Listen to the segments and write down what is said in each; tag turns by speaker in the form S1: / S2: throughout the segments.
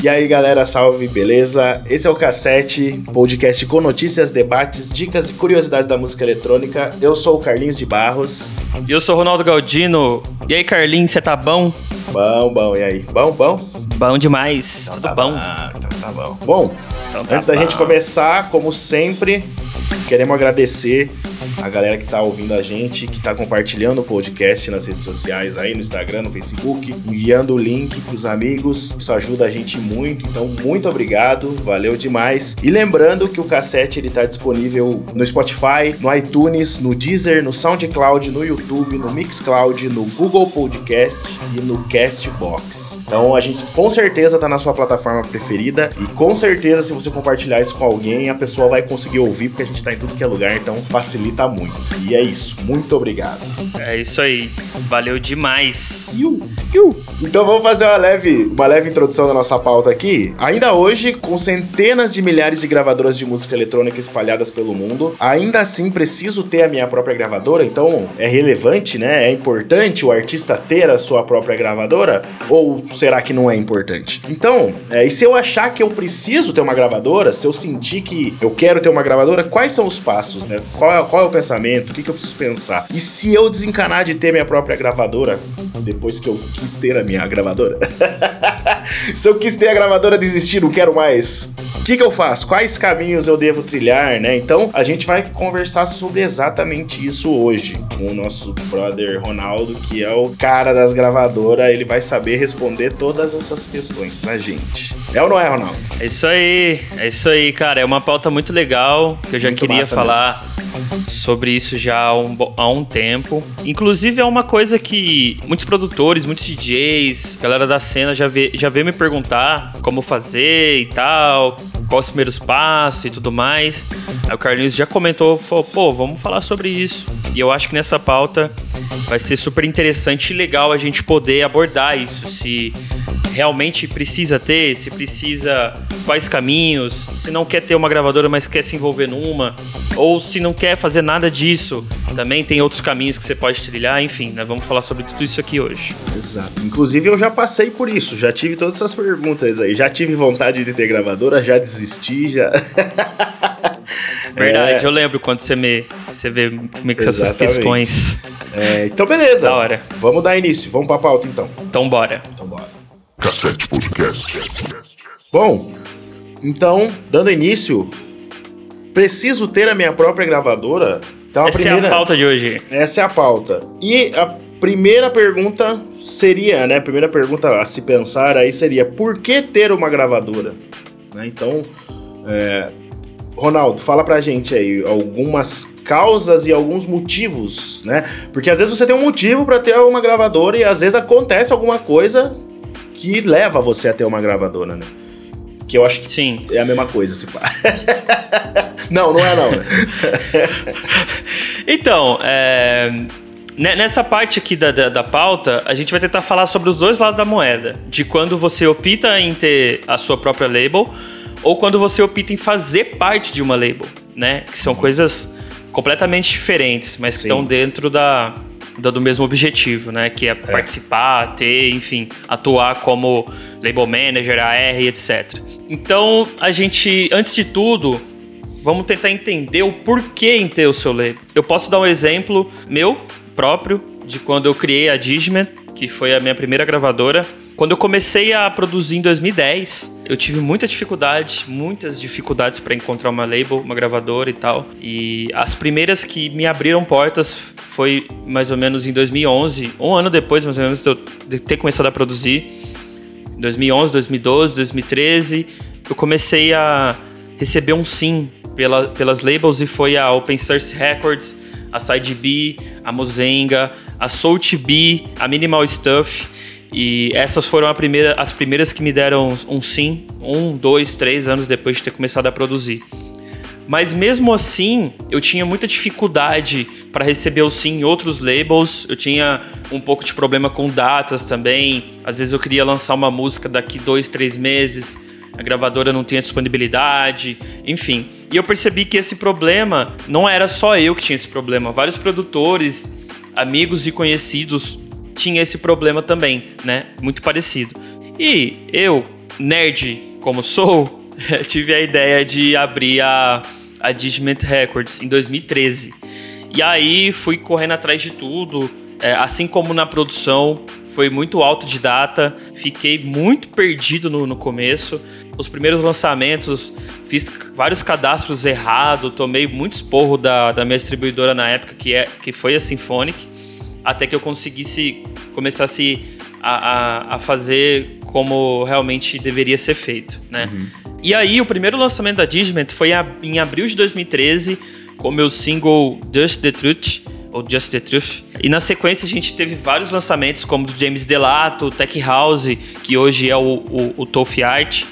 S1: E aí galera, salve, beleza? Esse é o Cassete, podcast com notícias, debates, dicas e curiosidades da música eletrônica. Eu sou o Carlinhos de Barros.
S2: E eu sou o Ronaldo Galdino. E aí, Carlinhos, você tá bom?
S1: Bom, bom, e aí? Bom, bom?
S2: Bom demais, tudo
S1: tá
S2: bom?
S1: Então tá bom. Bom,
S2: Então tá
S1: antes da
S2: bom.
S1: gente começar, como sempre, queremos agradecer a galera que tá ouvindo a gente, que tá compartilhando o podcast nas redes sociais aí, no Instagram, no Facebook, enviando o link pros amigos. Isso ajuda a gente muito, então muito obrigado, valeu demais. E lembrando que o cassete ele tá disponível no Spotify, no iTunes, no Deezer, no SoundCloud, no YouTube, no Mixcloud, no Google Podcast e no Castbox. Então a gente com certeza tá na sua plataforma preferida e com certeza se você compartilhar isso com alguém, a pessoa vai conseguir ouvir porque a gente tá em tudo que é lugar, então facilita muito. E é isso, muito obrigado.
S2: É isso aí, valeu demais.
S1: Então vamos fazer uma leve, uma leve introdução da nossa pauta aqui. Ainda hoje, com centenas de milhares de gravadoras de música eletrônica espalhadas pelo mundo, ainda assim preciso ter a minha própria gravadora, então é relevante, né? É importante o artista ter a sua própria gravadora? Ou será que não é importante? Então, é, e se eu achar que eu preciso ter uma gravadora, se eu sentir que eu quero ter uma gravadora, quais são os passos, né? Qual é, qual é o pensamento? O que, que eu preciso pensar? E se eu desencanar de ter minha própria gravadora, depois que eu quis ter a minha gravadora? se eu quis ter a gravadora, desistir, não quero mais. O que, que eu faço? Quais caminhos eu devo trilhar, né? Então, a gente vai conversar sobre exatamente isso hoje com o nosso brother Ronaldo, que é o cara das gravadoras. Ele vai saber responder todas essas questões pra gente. É ou não é, Ronaldo?
S2: É isso aí, é isso aí, cara. É uma pauta muito legal que eu já
S1: Muito
S2: queria falar sobre isso já há um, há um tempo. Inclusive, é uma coisa que muitos produtores, muitos DJs, galera da cena já, vê, já veio me perguntar como fazer e tal, quais os primeiros passos e tudo mais. Aí o Carlinhos já comentou, falou, pô, vamos falar sobre isso. E eu acho que nessa pauta vai ser super interessante e legal a gente poder abordar isso. Se realmente precisa ter, se precisa, quais caminhos, se não quer ter uma gravadora, mas quer se envolver numa, ou se não quer fazer nada disso, também tem outros caminhos que você pode trilhar, enfim, nós vamos falar sobre tudo isso aqui hoje.
S1: Exato. Inclusive, eu já passei por isso. Já tive todas essas perguntas aí. Já tive vontade de ter gravadora, já desisti, já.
S2: Verdade,
S1: É.
S2: eu lembro quando você me você vê como é que são essas questões.
S1: É, então, beleza.
S2: Da hora.
S1: Vamos dar início. Vamos pra pauta, então.
S2: Então bora.
S1: Então, bora.
S3: Cassete Podcast.
S1: Bom, então, dando início, preciso ter a minha própria gravadora. Então,
S2: Essa
S1: primeira...
S2: é a pauta de hoje.
S1: Essa é a pauta. E a primeira pergunta seria, né? A primeira pergunta a se pensar aí seria: por que ter uma gravadora? Né, Então, é, Ronaldo, fala pra gente aí algumas causas e alguns motivos, né? Porque às vezes você tem um motivo pra ter uma gravadora e às vezes acontece alguma coisa que leva você a ter uma gravadora, né? Que eu acho que
S2: Sim.
S1: é a mesma coisa, se pá. não, não é não, né?
S2: Então, é, nessa parte aqui da, da, da pauta, a gente vai tentar falar sobre os dois lados da moeda. De quando você opta em ter a sua própria label ou quando você opta em fazer parte de uma label, né? Que são coisas completamente diferentes, mas que
S1: Sim.
S2: estão dentro da, da- do mesmo objetivo, né? Que é, participar, ter, enfim, atuar como label manager, AR, etc. Então, a gente, antes de tudo, vamos tentar entender o porquê em ter o seu label. Eu posso dar um exemplo meu próprio de quando eu criei a Digiment, que foi a minha primeira gravadora. Quando eu comecei a produzir em 2010, eu tive muita dificuldade, muitas dificuldades para encontrar uma label, uma gravadora e tal. E as primeiras que me abriram portas foi mais ou menos em 2011, um ano depois, mais ou menos, de eu ter começado a produzir. 2011, 2012, 2013, eu comecei a receber um sim pela- pelas labels e foi a Open Source Records, a Side B, a Mozenga, a Salt B, a Minimal Stuff. E essas foram primeira- as primeiras que me deram um sim, um, dois, três anos depois de ter começado a produzir. Mas mesmo assim, eu tinha muita dificuldade para receber o sim em outros labels. Eu tinha um pouco de problema com datas também. Às vezes eu queria lançar uma música daqui dois, três meses a gravadora não tinha disponibilidade, enfim. E eu percebi que esse problema não era só eu que tinha esse problema, vários produtores, amigos e conhecidos tinham esse problema também, né? Muito parecido. E eu, nerd como sou, tive a ideia de abrir a, a Digiment Records em 2013. E aí fui correndo atrás de tudo, é, assim como na produção, foi muito autodidata, fiquei muito perdido no, no começo. Os primeiros lançamentos, fiz vários cadastros errados, tomei muito esporro da, da minha distribuidora na época, que, é, que foi a Symphonic, até que eu conseguisse, começasse a, a, a fazer como realmente deveria ser feito, né? Uhum. E aí, o primeiro lançamento da Digiment foi em abril de 2013, com o meu single Just the Truth, ou Just the Truth. E na sequência a gente teve vários lançamentos, como do James Delato, Tech House, que hoje é o, o, o Art.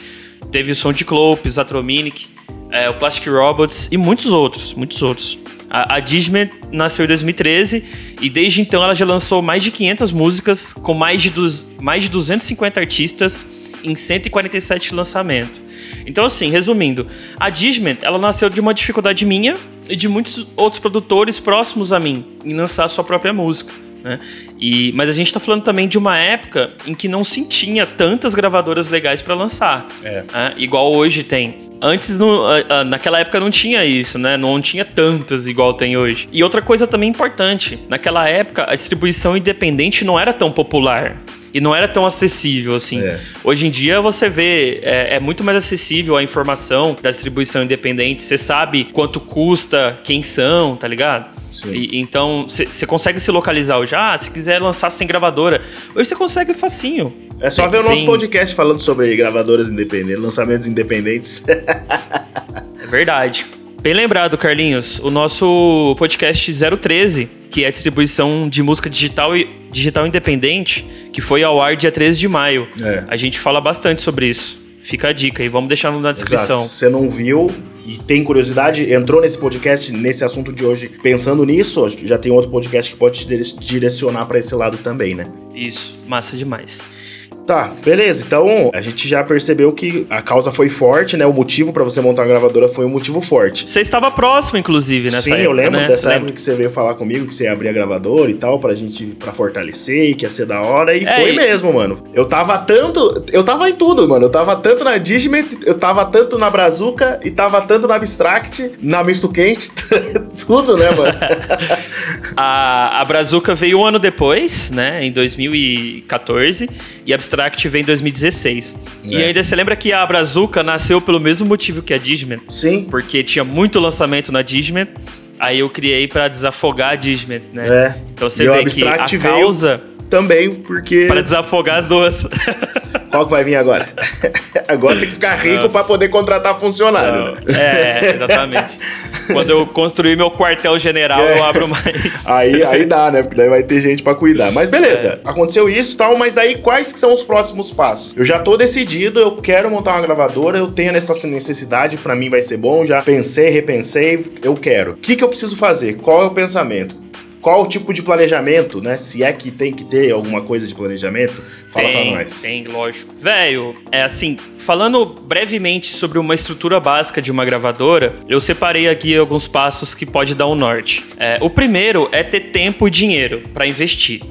S2: Teve o Som de Clopes, Atrominic, é, o Plastic Robots e muitos outros, muitos outros. A, a Digimon nasceu em 2013 e desde então ela já lançou mais de 500 músicas com mais de, mais de 250 artistas em 147 lançamentos. Então, assim, resumindo, a Digimon, ela nasceu de uma dificuldade minha e de muitos outros produtores próximos a mim em lançar a sua própria música. Né? E, mas a gente está falando também de uma época em que não se tinha tantas gravadoras legais para lançar. É. Né? Igual hoje tem. Antes, no, naquela época, não tinha isso, né? Não tinha tantas igual tem hoje. E outra coisa também importante: naquela época, a distribuição independente não era tão popular e não era tão acessível assim. É. Hoje em dia você vê, é, é, muito mais acessível a informação da distribuição independente. Você sabe quanto custa, quem são, tá ligado? Sim. E, então você consegue se localizar hoje. Ah, se quiser lançar sem gravadora, hoje você consegue facinho.
S1: É só ver o nosso podcast falando sobre gravadoras independentes, lançamentos independentes.
S2: é verdade. Bem lembrado, Carlinhos. O nosso podcast 013, que é a distribuição de música digital e digital independente, que foi ao ar dia 13 de maio. É. A gente fala bastante sobre isso. Fica a dica e vamos deixar na descrição.
S1: Se você não viu e tem curiosidade, entrou nesse podcast, nesse assunto de hoje, pensando nisso, já tem outro podcast que pode te direcionar para esse lado também, né?
S2: Isso, massa demais.
S1: Tá, beleza. Então a gente já percebeu que a causa foi forte, né? O motivo para você montar uma gravadora foi um motivo forte.
S2: Você estava próximo, inclusive, nessa
S1: Sim,
S2: época,
S1: eu lembro
S2: né?
S1: dessa época que você veio falar comigo que você ia abrir a gravadora e tal, pra gente, pra fortalecer e que ia ser da hora. E é, foi e... mesmo, mano. Eu tava tanto. Eu tava em tudo, mano. Eu tava tanto na Digiment, eu tava tanto na Brazuca e tava tanto na Abstract, na Misto Quente, tudo, né, mano?
S2: a, a Brazuca veio um ano depois, né? Em 2014 e Abstract veio em 2016. É. E ainda você lembra que a Brazuca nasceu pelo mesmo motivo que a Digimon?
S1: Sim.
S2: Porque tinha muito lançamento na Digimon. Aí eu criei para desafogar a Digimon, né?
S1: É.
S2: Então você e vê que a causa
S1: também, porque.
S2: Para desafogar as duas.
S1: Qual que vai vir agora? agora tem que ficar rico para poder contratar funcionário.
S2: Não. É, exatamente. Quando eu construir meu quartel-general, é. eu abro mais.
S1: Aí, aí dá, né? Porque daí vai ter gente para cuidar. Mas beleza, é. aconteceu isso e tal, mas aí quais que são os próximos passos? Eu já tô decidido, eu quero montar uma gravadora, eu tenho essa necessidade, para mim vai ser bom, já pensei, repensei, eu quero. O que, que eu preciso fazer? Qual é o pensamento? Qual o tipo de planejamento, né? Se é que tem que ter alguma coisa de planejamento, fala
S2: tem,
S1: pra nós.
S2: Tem, lógico. Velho, é assim, falando brevemente sobre uma estrutura básica de uma gravadora, eu separei aqui alguns passos que pode dar um norte. É, o primeiro é ter tempo e dinheiro para investir,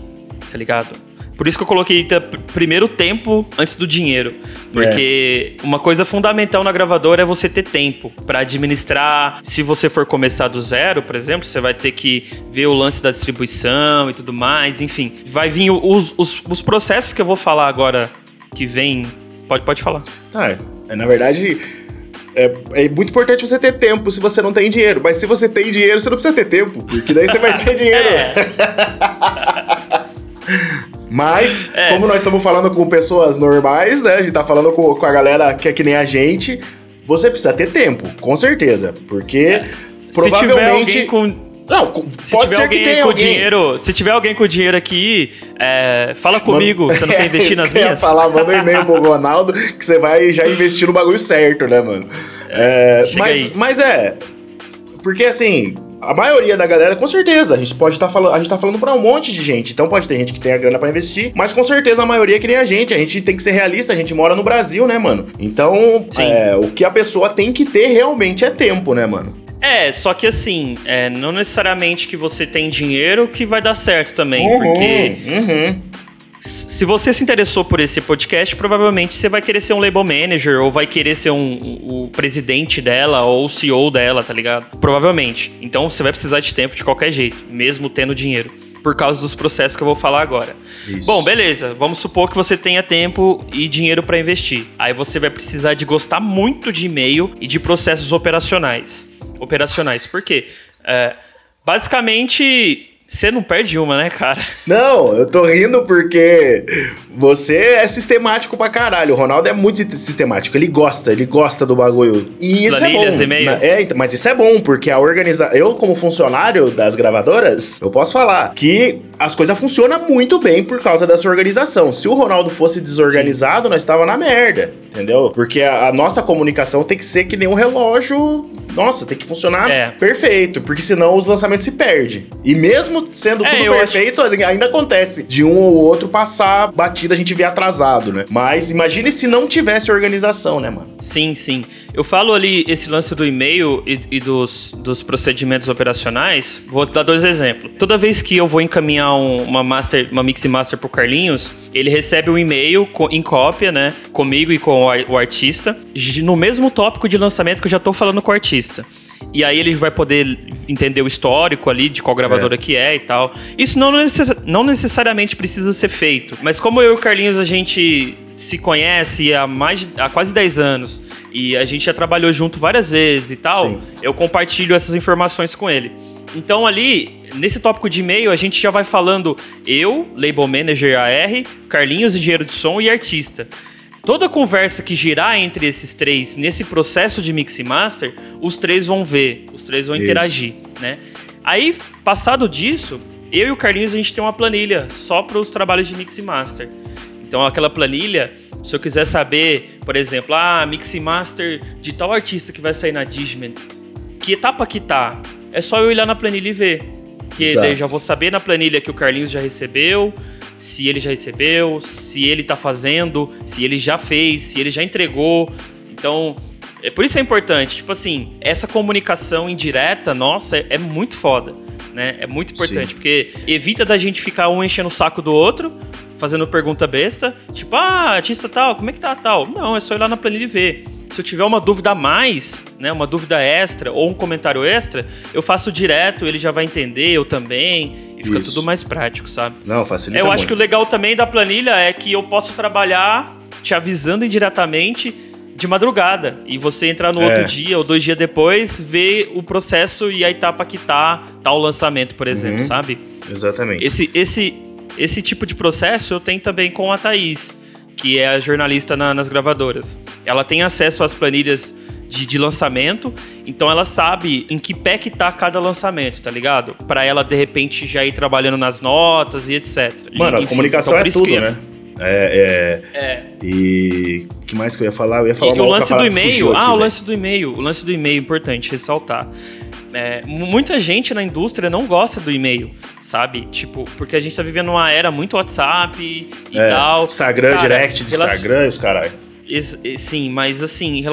S2: tá ligado? Por isso que eu coloquei primeiro tempo antes do dinheiro. Porque é. uma coisa fundamental na gravadora é você ter tempo para administrar. Se você for começar do zero, por exemplo, você vai ter que ver o lance da distribuição e tudo mais. Enfim, vai vir os, os, os processos que eu vou falar agora que vem. Pode, pode falar.
S1: Ah, é, na verdade. É, é, muito importante você ter tempo se você não tem dinheiro. Mas se você tem dinheiro, você não precisa ter tempo. Porque daí você vai ter dinheiro. É. Mas, é. como nós estamos falando com pessoas normais, né? A gente tá falando com, com a galera que é que nem a gente. Você precisa ter tempo, com certeza. Porque é. provavelmente.
S2: Se tiver alguém com. Não, se pode ser que tenha com alguém. dinheiro, se tiver alguém com dinheiro aqui, é, fala comigo, você não quer investir nas minhas? Eu ia
S1: falar, manda um e-mail pro Ronaldo que você vai já investir no bagulho certo, né, mano? É, mas, mas é, porque assim, A maioria da galera, com certeza, a gente pode estar tá falando, a gente tá falando pra um monte de gente. Então pode ter gente que tem a grana para investir, mas com certeza a maioria é que nem a gente. A gente tem que ser realista, a gente mora no Brasil, né, mano? Então, é, o que a pessoa tem que ter realmente é tempo, né, mano?
S2: É, só que assim, é, não necessariamente que você tem dinheiro que vai dar certo também, uhum, porque uhum. Se você se interessou por esse podcast, provavelmente você vai querer ser um label manager ou vai querer ser um, o presidente dela ou o CEO dela, tá ligado? Provavelmente. Então você vai precisar de tempo de qualquer jeito, mesmo tendo dinheiro por causa dos processos que eu vou falar agora. Isso. Bom, beleza. Vamos supor que você tenha tempo e dinheiro para investir. Aí você vai precisar de gostar muito de e-mail e de processos operacionais operacionais. Por quê? É, basicamente, você não perde uma, né, cara?
S1: Não, eu tô rindo porque você é sistemático pra caralho. O Ronaldo é muito sistemático. Ele gosta, ele gosta do bagulho. E isso é bom. E-mail. É, mas isso é bom, porque a organização. Eu, como funcionário das gravadoras, eu posso falar que as coisas funcionam muito bem por causa dessa organização. Se o Ronaldo fosse desorganizado, Sim. nós estava na merda, entendeu? Porque a, a, nossa comunicação tem que ser que nem um relógio. Nossa, tem que funcionar é. perfeito, porque senão os lançamentos se perdem. E mesmo sendo é, tudo perfeito, acho... ainda acontece de um ou outro passar batida, a gente vê atrasado, né? Mas imagine se não tivesse organização, né, mano?
S2: Sim, sim. Eu falo ali esse lance do e-mail e, e dos, dos procedimentos operacionais. Vou dar dois exemplos. Toda vez que eu vou encaminhar um, uma master, uma mix master pro Carlinhos, ele recebe um e-mail em cópia, né, comigo e com o artista, no mesmo tópico de lançamento que eu já tô falando com o artista. E aí ele vai poder entender o histórico ali de qual gravadora é. que é e tal. Isso não, necess não necessariamente precisa ser feito. Mas como eu e o Carlinhos a gente se conhece há mais há quase 10 anos e a gente já trabalhou junto várias vezes e tal, Sim. eu compartilho essas informações com ele. Então ali, nesse tópico de e-mail, a gente já vai falando eu, label manager AR, Carlinhos, engenheiro de som e artista. Toda conversa que girar entre esses três nesse processo de mix e master, os três vão ver, os três vão Isso. interagir, né? Aí, passado disso, eu e o Carlinhos a gente tem uma planilha só para os trabalhos de mix e master. Então, aquela planilha, se eu quiser saber, por exemplo, ah, mix e master de tal artista que vai sair na Digimon, que etapa que tá? É só eu ir lá na planilha e ver. Que daí já vou saber na planilha que o Carlinhos já recebeu, se ele já recebeu, se ele tá fazendo, se ele já fez, se ele já entregou. Então, é por isso é importante. Tipo assim, essa comunicação indireta, nossa, é, é muito foda. Né? É muito importante, Sim. porque evita da gente ficar um enchendo o saco do outro, fazendo pergunta besta, tipo, ah, artista tal, como é que tá tal? Não, é só ir lá na planilha e ver. Se eu tiver uma dúvida a mais, né, uma dúvida extra ou um comentário extra, eu faço direto, ele já vai entender, eu também, e fica Isso. tudo mais prático, sabe?
S1: Não, facilita
S2: Eu
S1: muito.
S2: acho que o legal também da planilha é que eu posso trabalhar te avisando indiretamente de madrugada e você entrar no é. outro dia ou dois dias depois, ver o processo e a etapa que tá, tá o lançamento, por exemplo, uhum. sabe?
S1: Exatamente.
S2: Esse, esse, esse tipo de processo eu tenho também com a Thaís que é a jornalista na, nas gravadoras. Ela tem acesso às planilhas de, de, lançamento, então ela sabe em que pé que tá cada lançamento, tá ligado? Para ela, de repente, já ir trabalhando nas notas e etc.
S1: Mano, Enfim, a comunicação então, é tudo, que... né? É, é, é. E o que mais que eu ia falar? Eu ia falar
S2: e, o lance do e-mail. Ah, aqui, o véio. lance do e-mail. O lance do e-mail, importante ressaltar. É, muita gente na indústria não gosta do e-mail, sabe? Tipo, porque a gente tá vivendo uma era muito WhatsApp e é, tal.
S1: Instagram, Cara, direct de Instagram e os caralho.
S2: Sim, mas assim,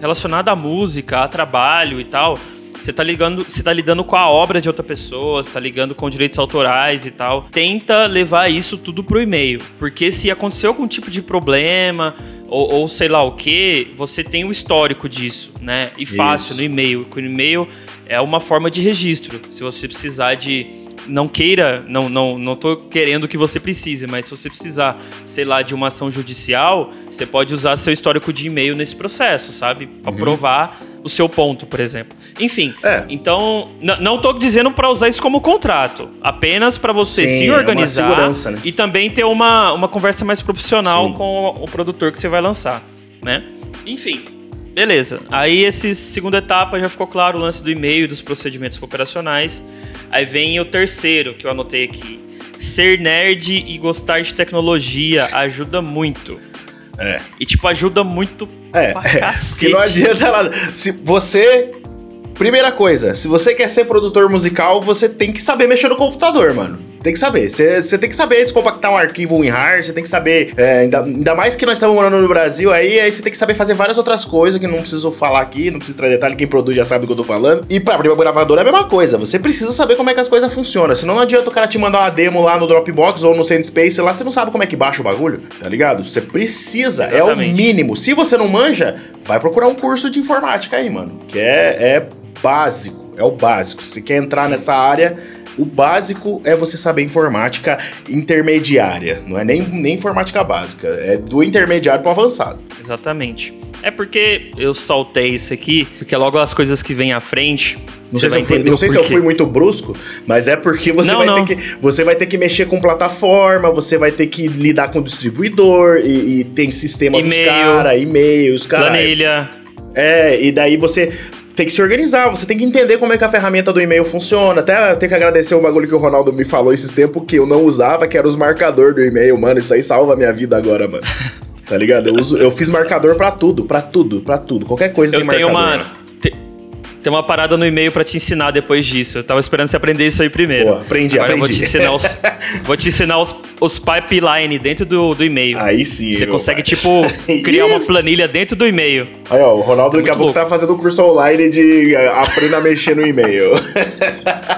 S2: relacionado à música, a trabalho e tal, você tá ligando, você tá lidando com a obra de outra pessoa, você tá ligando com direitos autorais e tal. Tenta levar isso tudo pro e-mail, porque se aconteceu algum tipo de problema ou, ou sei lá o que, você tem o histórico disso, né? E fácil isso. no e-mail. Com o e-mail é uma forma de registro. Se você precisar de não queira, não, não, não tô querendo que você precise, mas se você precisar, sei lá, de uma ação judicial, você pode usar seu histórico de e-mail nesse processo, sabe? Para uhum. provar o seu ponto, por exemplo. Enfim, é. então, não tô dizendo para usar isso como contrato, apenas para você Sim, se organizar é né? e também ter uma, uma conversa mais profissional Sim. com o produtor que você vai lançar, né? Enfim, Beleza. Aí, essa segunda etapa já ficou claro o lance do e-mail, dos procedimentos operacionais. Aí vem o terceiro que eu anotei aqui. Ser nerd e gostar de tecnologia ajuda muito.
S1: É.
S2: E, tipo, ajuda muito
S1: é, pra é. cacete. Que não adianta ela... Se você Primeira coisa, se você quer ser produtor musical, você tem que saber mexer no computador, mano. Tem que saber. Você tem que saber descompactar um arquivo WinRAR, você tem que saber. É, ainda, ainda, mais que nós estamos morando no Brasil, aí, aí você tem que saber fazer várias outras coisas que não preciso falar aqui, não preciso trazer detalhe, quem produz já sabe o que eu tô falando. E pra abrir uma gravadora é a mesma coisa. Você precisa saber como é que as coisas funcionam. Senão não adianta o cara te mandar uma demo lá no Dropbox ou no Sandspace, lá você não sabe como é que baixa o bagulho, tá ligado? Você precisa, Exatamente. é o mínimo. Se você não manja, vai procurar um curso de informática aí, mano. Que é, é básico, é o básico. Se quer entrar nessa área, o básico é você saber informática intermediária, não é nem, nem informática básica, é do intermediário para avançado.
S2: Exatamente. É porque eu saltei isso aqui, porque logo as coisas que vêm à frente.
S1: Não sei, se eu, fui, não sei se eu fui muito brusco, mas é porque você, não, vai não. Ter que, você vai ter que mexer com plataforma, você vai ter que lidar com distribuidor, e, e tem sistema dos caras, e-mails, cara.
S2: Planilha.
S1: É, e daí você tem que se organizar, você tem que entender como é que a ferramenta do e-mail funciona. Até tem que agradecer um bagulho que o Ronaldo me falou esses tempos que eu não usava, que era os marcadores do e-mail. Mano, isso aí salva a minha vida agora, mano. Tá ligado? Eu, uso, eu fiz marcador para tudo, para tudo, para tudo. Qualquer coisa
S2: eu
S1: tem marcador.
S2: Uma, tem uma parada no e-mail para te ensinar depois disso. Eu tava esperando você aprender isso aí primeiro. Pô,
S1: aprendi, Agora
S2: aprendi. Eu vou te ensinar os, vou te ensinar os, os pipeline dentro do, do e-mail.
S1: Aí sim.
S2: Você consegue, pai. tipo, criar uma planilha dentro do e-mail.
S1: Aí, ó, o Ronaldo daqui a pouco tá fazendo um curso online de uh, aprenda a mexer no e-mail.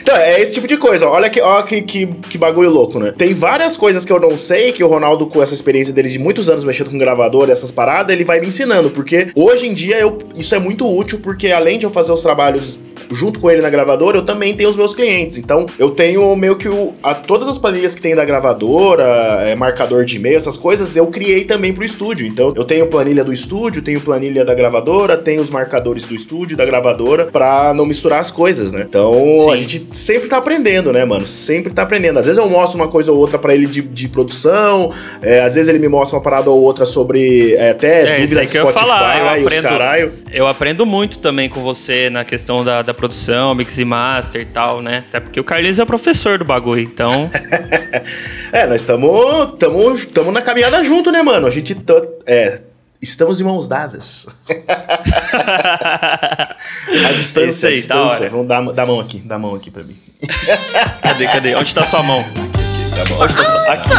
S1: Então, é esse tipo de coisa. Olha que, que, que, que, bagulho louco, né? Tem várias coisas que eu não sei que o Ronaldo, com essa experiência dele de muitos anos mexendo com gravador e essas paradas, ele vai me ensinando. Porque hoje em dia eu, isso é muito útil, porque além de eu fazer os trabalhos junto com ele na gravadora, eu também tenho os meus clientes. Então, eu tenho meio que o, a, todas as planilhas que tem da gravadora, é, marcador de e-mail, essas coisas, eu criei também pro estúdio. Então, eu tenho planilha do estúdio, tenho planilha da gravadora, tenho os marcadores do estúdio, da gravadora, pra não misturar as coisas, né? Então, Sim. a gente sempre tá aprendendo, né, mano? Sempre tá aprendendo. Às vezes eu mostro uma coisa ou outra para ele de, de produção, é, às vezes ele me mostra uma parada ou outra sobre é, até
S2: é, dúvida de Spotify, eu falar. Eu aprendo, caralho. Eu aprendo muito também com você na questão da, da produção, mix e master e tal, né? Até porque o Carlinhos é o professor do bagulho, então...
S1: é, nós estamos estamos na caminhada junto, né, mano? A gente... Tá, é, Estamos de mãos dadas. a distância, aí, a distância. Vamos dar, dar a mão aqui, dá a mão aqui pra mim.
S2: cadê, cadê? Onde tá sua mão? Aqui, aqui, tá bom. Onde tá sua... Aqui.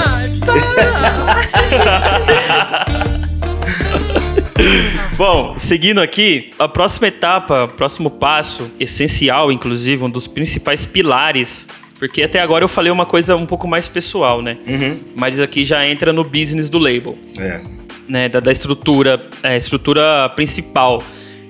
S2: Bom, seguindo aqui, a próxima etapa, próximo passo, essencial, inclusive, um dos principais pilares porque até agora eu falei uma coisa um pouco mais pessoal, né?
S1: Uhum.
S2: Mas aqui já entra no business do label.
S1: É
S2: né, da, da estrutura, é, estrutura principal,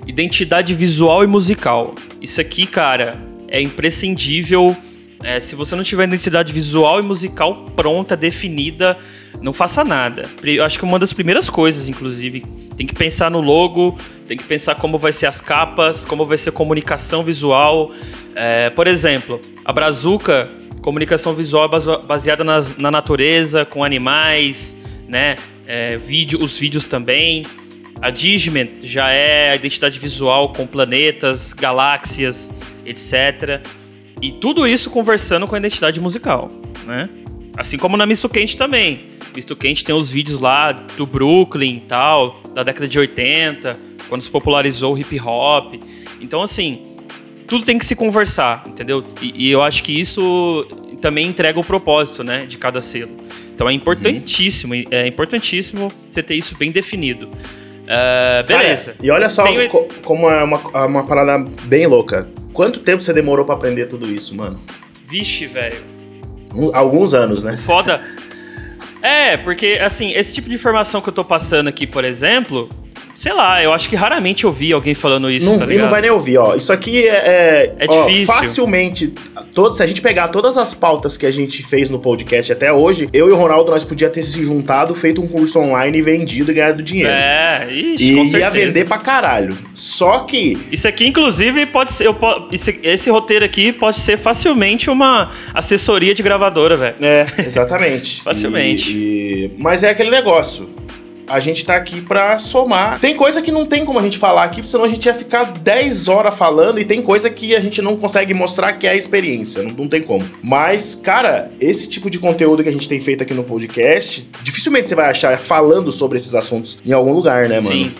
S2: identidade visual e musical. Isso aqui, cara, é imprescindível. É, se você não tiver identidade visual e musical pronta, definida, não faça nada. Eu acho que uma das primeiras coisas, inclusive, tem que pensar no logo, tem que pensar como vai ser as capas, como vai ser a comunicação visual. É, por exemplo, a Brazuca, comunicação visual baseada nas, na natureza, com animais, né? É, vídeo, os vídeos também. A Digiment já é a identidade visual com planetas, galáxias, etc. E tudo isso conversando com a identidade musical, né? Assim como na Misto Quente também. Misto Quente tem os vídeos lá do Brooklyn e tal, da década de 80, quando se popularizou o hip hop. Então, assim, tudo tem que se conversar, entendeu? E, e eu acho que isso também entrega o propósito, né, de cada selo. Então é importantíssimo, uhum. é importantíssimo você ter isso bem definido. Uh, beleza.
S1: Cara, e olha só Tem... como é uma, uma parada bem louca. Quanto tempo você demorou para aprender tudo isso, mano?
S2: Vixe, velho.
S1: alguns anos, né?
S2: Foda. é, porque, assim, esse tipo de informação que eu tô passando aqui, por exemplo, Sei lá, eu acho que raramente eu vi alguém falando isso,
S1: não,
S2: tá
S1: ligado? não vai nem ouvir, ó. Isso aqui é...
S2: É, é ó, difícil.
S1: Facilmente, todo, se a gente pegar todas as pautas que a gente fez no podcast até hoje, eu e o Ronaldo, nós podíamos ter se juntado, feito um curso online, vendido e ganhado dinheiro.
S2: É, ixi,
S1: e
S2: com certeza.
S1: ia vender pra caralho. Só que...
S2: Isso aqui, inclusive, pode ser... Eu, esse, esse roteiro aqui pode ser facilmente uma assessoria de gravadora, velho.
S1: É, exatamente.
S2: facilmente.
S1: E, e... Mas é aquele negócio a gente tá aqui pra somar. Tem coisa que não tem como a gente falar aqui, senão a gente ia ficar 10 horas falando, e tem coisa que a gente não consegue mostrar que é a experiência. Não, não tem como. Mas, cara, esse tipo de conteúdo que a gente tem feito aqui no podcast, dificilmente você vai achar falando sobre esses assuntos em algum lugar, né, mano?
S2: Sim.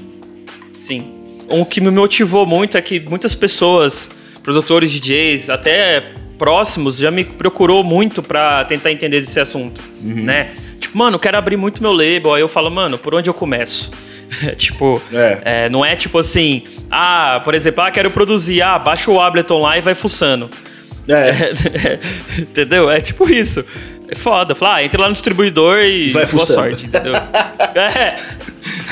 S2: Sim. um que me motivou muito é que muitas pessoas, produtores DJs, até próximos, já me procurou muito pra tentar entender desse assunto, né? Mano, quero abrir muito meu label. Aí eu falo, mano, por onde eu começo? tipo,
S1: É.
S2: é, não é tipo assim, ah, por exemplo, ah, quero produzir, ah, baixa o Ableton lá e vai fuçando.
S1: É.
S2: entendeu? É tipo isso. É foda. Fala, ah, entre lá no distribuidor e
S1: Vai
S2: boa
S1: fuçando.
S2: sorte, entendeu? é.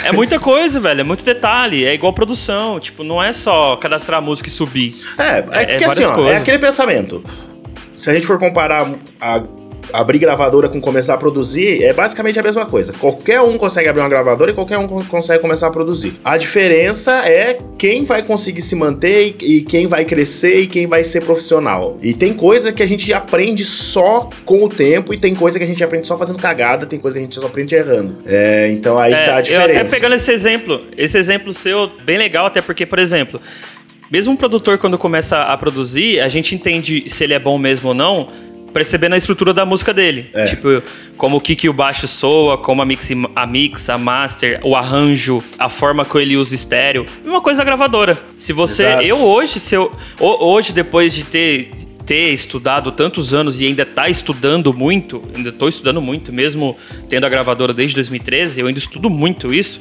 S2: É muita coisa, velho. É muito detalhe. É igual produção. Tipo, não é só cadastrar a música e subir.
S1: É, é,
S2: É- é
S1: que assim, ó, é aquele pensamento. Se a gente for comparar a, abrir gravadora com começar a produzir, é basicamente a mesma coisa. Qualquer um consegue abrir uma gravadora e qualquer um co- consegue começar a produzir. A diferença é quem vai conseguir se manter e, quem vai crescer e quem vai ser profissional. E tem coisa que a gente aprende só com o tempo e tem coisa que a gente aprende só fazendo cagada, tem coisa que a gente só aprende errando. É, então aí que tá a
S2: É, eu
S1: diferença.
S2: até pegando esse exemplo, esse exemplo seu, bem legal, até porque, por exemplo, mesmo um produtor, quando começa a produzir, a gente entende se ele é bom mesmo ou não, percebendo a estrutura da música dele.
S1: É.
S2: Tipo, como o kick e o baixo soa, como a mix, a mix, a master, o arranjo, a forma que ele usa estéreo. Mesma coisa gravadora. Se você.
S1: Exato.
S2: Eu hoje, se eu. ho- Hoje, depois de ter. Ter estudado tantos anos e ainda tá estudando muito, ainda tô estudando muito, mesmo tendo a gravadora desde 2013, eu ainda estudo muito isso.